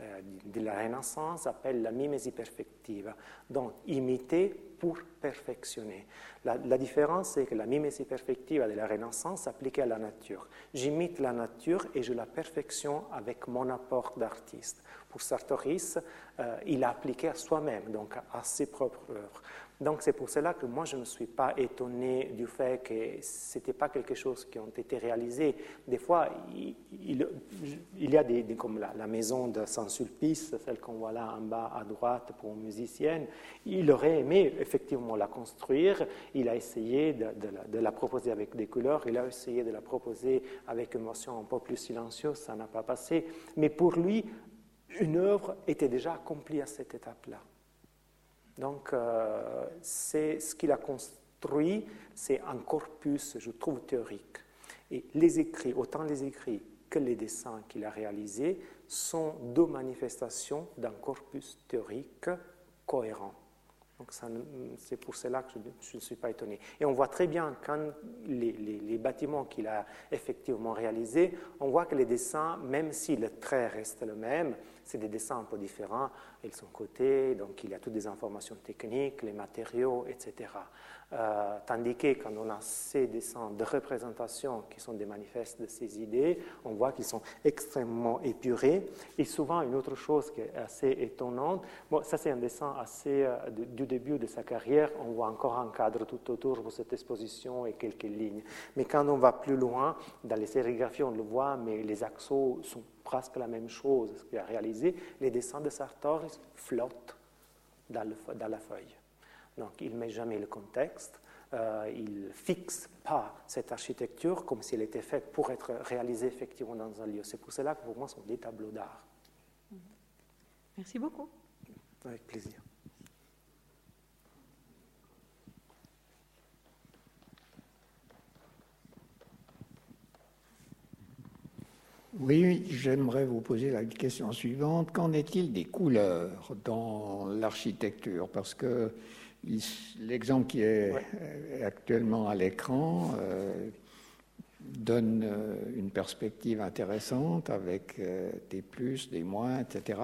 euh, de, la Renaissance appellent la mimésie perfective, donc imiter pour perfectionner. La, différence, c'est que la mimésie perfective de la Renaissance s'appliquait à la nature. J'imite la nature et je la perfectionne avec mon apport d'artiste. Pour Sartoris, euh, il a appliqué à soi-même, donc à ses propres œuvres. Donc c'est pour cela que moi je ne suis pas étonné du fait que ce n'était pas quelque chose qui a été réalisé. Des fois, il, y a des, comme la, maison de Saint-Sulpice, celle qu'on voit là en bas à droite pour une musicienne, il aurait aimé effectivement la construire, il a essayé de, de, la, proposer avec des couleurs, il a essayé de la proposer avec une motion un peu plus silencieuse, ça n'a pas passé. Mais pour lui, une œuvre était déjà accomplie à cette étape-là. Donc, euh, c'est ce qu'il a construit, c'est un corpus, je trouve, théorique. Et les écrits, autant les écrits que les dessins qu'il a réalisés, sont deux manifestations d'un corpus théorique cohérent. Donc c'est pour cela que je ne suis pas étonné. Et on voit très bien quand les, bâtiments qu'il a effectivement réalisés, on voit que les dessins, même si le trait reste le même, c'est des dessins un peu différents, ils sont cotés, donc il y a toutes des informations techniques, les matériaux, etc. Euh, tandis que quand on a ces dessins de représentation qui sont des manifestes de ces idées, on voit qu'ils sont extrêmement épurés. Et souvent, une autre chose qui est assez étonnante, bon, ça c'est un dessin assez euh, du début de sa carrière, on voit encore un cadre tout autour de cette exposition et quelques lignes. Mais quand on va plus loin, dans les sérigraphies, on le voit, mais les axos sont presque la même chose qu'il a réalisé. Les dessins de Sartori flottent dans la feuille. Donc il ne met jamais le contexte, euh, il ne fixe pas cette architecture comme si elle était faite pour être réalisée effectivement dans un lieu. C'est pour cela que pour moi, ce sont des tableaux d'art. Merci beaucoup. Avec plaisir. Oui, j'aimerais vous poser la question suivante. Qu'en est-il des couleurs dans l'architecture? Parce que L'exemple qui est actuellement à l'écran euh, donne euh, une perspective intéressante avec euh, des plus, des moins, etc.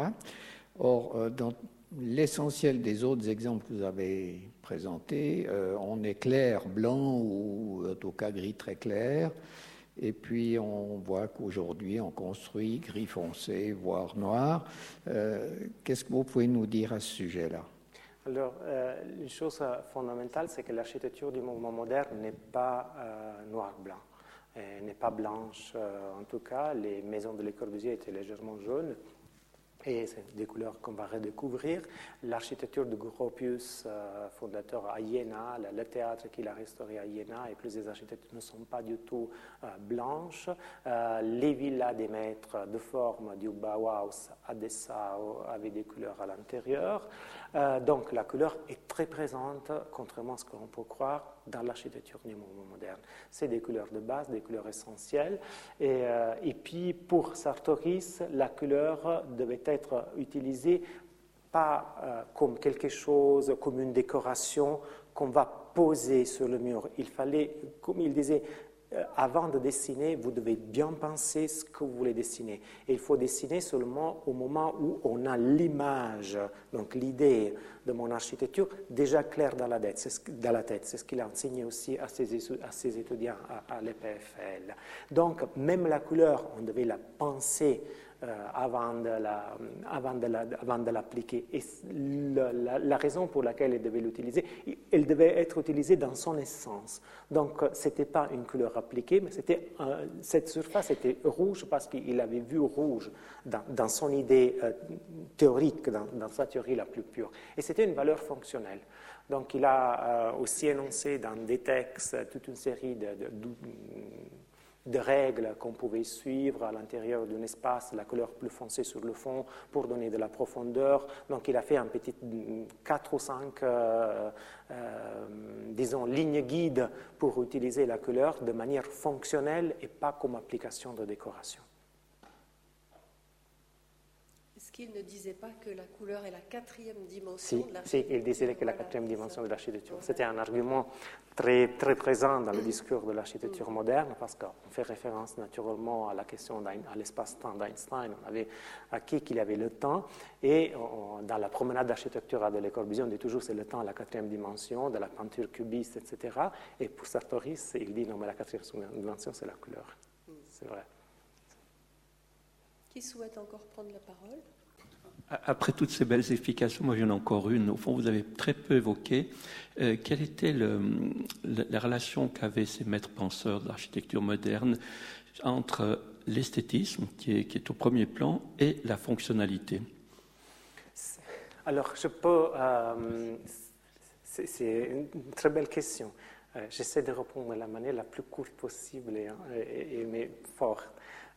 Or, dans l'essentiel des autres exemples que vous avez présentés, on est clair, blanc ou en tout cas gris très clair. Et puis on voit qu'aujourd'hui on construit gris foncé, voire noir. Qu'est-ce que vous pouvez nous dire à ce sujet-là? Alors, euh, une chose euh, fondamentale, c'est que l'architecture du mouvement moderne n'est pas euh, noir-blanc, n'est pas blanche. en tout cas, les maisons de Le Corbusier étaient légèrement jaunes et c'est des couleurs qu'on va redécouvrir. L'architecture de Gropius, euh, fondateur à Iéna, le, théâtre qu'il a restauré à Iéna, et plus des architectures ne sont pas du tout euh, blanches. Euh, les villas des maîtres de forme du Bauhaus à Dessau avaient des couleurs à l'intérieur. Donc la couleur est très présente, contrairement à ce qu'on peut croire, dans l'architecture du mouvement moderne. C'est des couleurs de base, des couleurs essentielles. Et, et puis pour Sartoris, la couleur devait être être utilisé pas comme quelque chose, comme une décoration qu'on va poser sur le mur. Il fallait, comme il disait, euh, avant de dessiner, vous devez bien penser ce que vous voulez dessiner. Et il faut dessiner seulement au moment où on a l'image, donc l'idée de mon architecture déjà claire dans la tête. C'est ce, qu'il a enseigné aussi à ses, étudiants à, l'EPFL. Donc, même la couleur, on devait la penser euh, avant de l'appliquer. Et la, raison pour laquelle elle devait l'utiliser, elle devait être utilisée dans son essence. Donc, ce n'était pas une couleur appliquée, mais c'était cette surface était rouge parce qu'il avait vu rouge dans, son idée euh, théorique, dans, sa théorie la plus pure. Et c'était une valeur fonctionnelle. Donc, il a euh, aussi énoncé dans des textes toute une série de règles qu'on pouvait suivre à l'intérieur d'un espace, la couleur plus foncée sur le fond pour donner de la profondeur. Donc il a fait un petit quatre ou cinq, euh, euh, disons, lignes guides pour utiliser la couleur de manière fonctionnelle et pas comme application de décoration. Qu'il ne disait pas que la couleur est la quatrième dimension de l'architecture. Si, il disait que la quatrième dimension de l'architecture. C'était un argument très, très présent dans le discours de l'architecture moderne parce qu'on fait référence naturellement à la question à l'espace-temps d'Einstein. On avait acquis qu'il y avait le temps et dans la promenade d'architecture de Le Corbusier, on dit toujours c'est le temps, la quatrième dimension, de la peinture cubiste, etc. Et pour Sartoris, il dit non, mais la quatrième dimension, c'est la couleur. C'est vrai. Qui souhaite encore prendre la parole? Après toutes ces belles explications, moi j'en ai encore une. Au fond, vous avez très peu évoqué euh, quelle était la relation qu'avaient ces maîtres penseurs de l'architecture moderne entre l'esthétisme, qui est, qui est, au premier plan, et la fonctionnalité? Alors, je peux. Euh, c'est une très belle question. Euh, j'essaie de répondre de la manière la plus courte possible et, et, mais forte.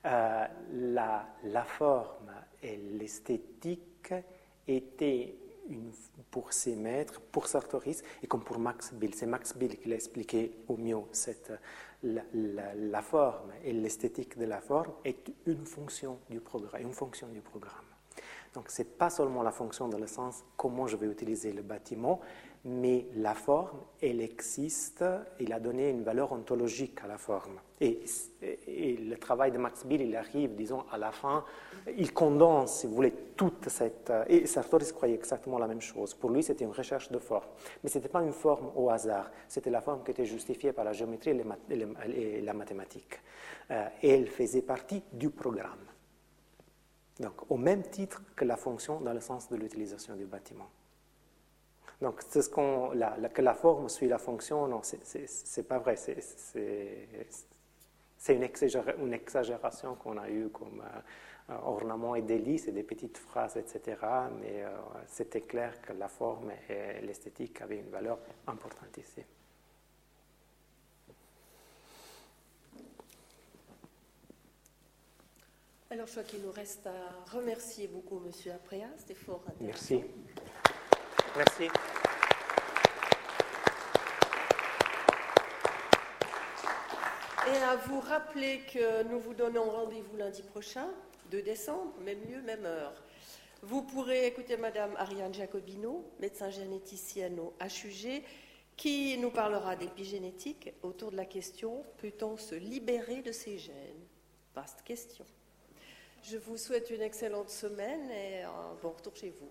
La, la forme et l'esthétique étaient pour ses maîtres, pour Sartoris, et comme pour Max Bill. C'est Max Bill qui l'a expliqué au mieux. Cette, la, la, forme et l'esthétique de la forme est une fonction du programme. Une fonction du programme. Donc, ce n'est pas seulement la fonction dans le sens comment je vais utiliser le bâtiment, mais la forme, elle existe, il a donné une valeur ontologique à la forme. Et, le travail de Max Bill, il arrive, disons, à la fin, il condense, si vous voulez, toute cette... Et Sartori croyait exactement la même chose. Pour lui, c'était une recherche de forme. Mais ce n'était pas une forme au hasard, c'était la forme qui était justifiée par la géométrie et, la mathématique. Euh, et elle faisait partie du programme. Donc, au même titre que la fonction dans le sens de l'utilisation du bâtiment. Donc, c'est ce qu'on, la, que la forme suit la fonction, non, c'est pas vrai. C'est une, une, exagération qu'on a eue comme euh, ornement et délit, c'est des petites phrases, etc. Mais euh, c'était clair que la forme et l'esthétique avaient une valeur importante ici. Alors, je crois qu'il nous reste à remercier beaucoup M. Aprea, c'était fort intéressant. Merci. Merci. Et à vous rappeler que nous vous donnons rendez-vous lundi prochain, 2 décembre, même lieu, même heure. Vous pourrez écouter Madame Ariane Jacobino, médecin généticienne au HUG, qui nous parlera d'épigénétique autour de la question peut-on se libérer de ces gènes? Vaste question. Je vous souhaite une excellente semaine et un bon retour chez vous.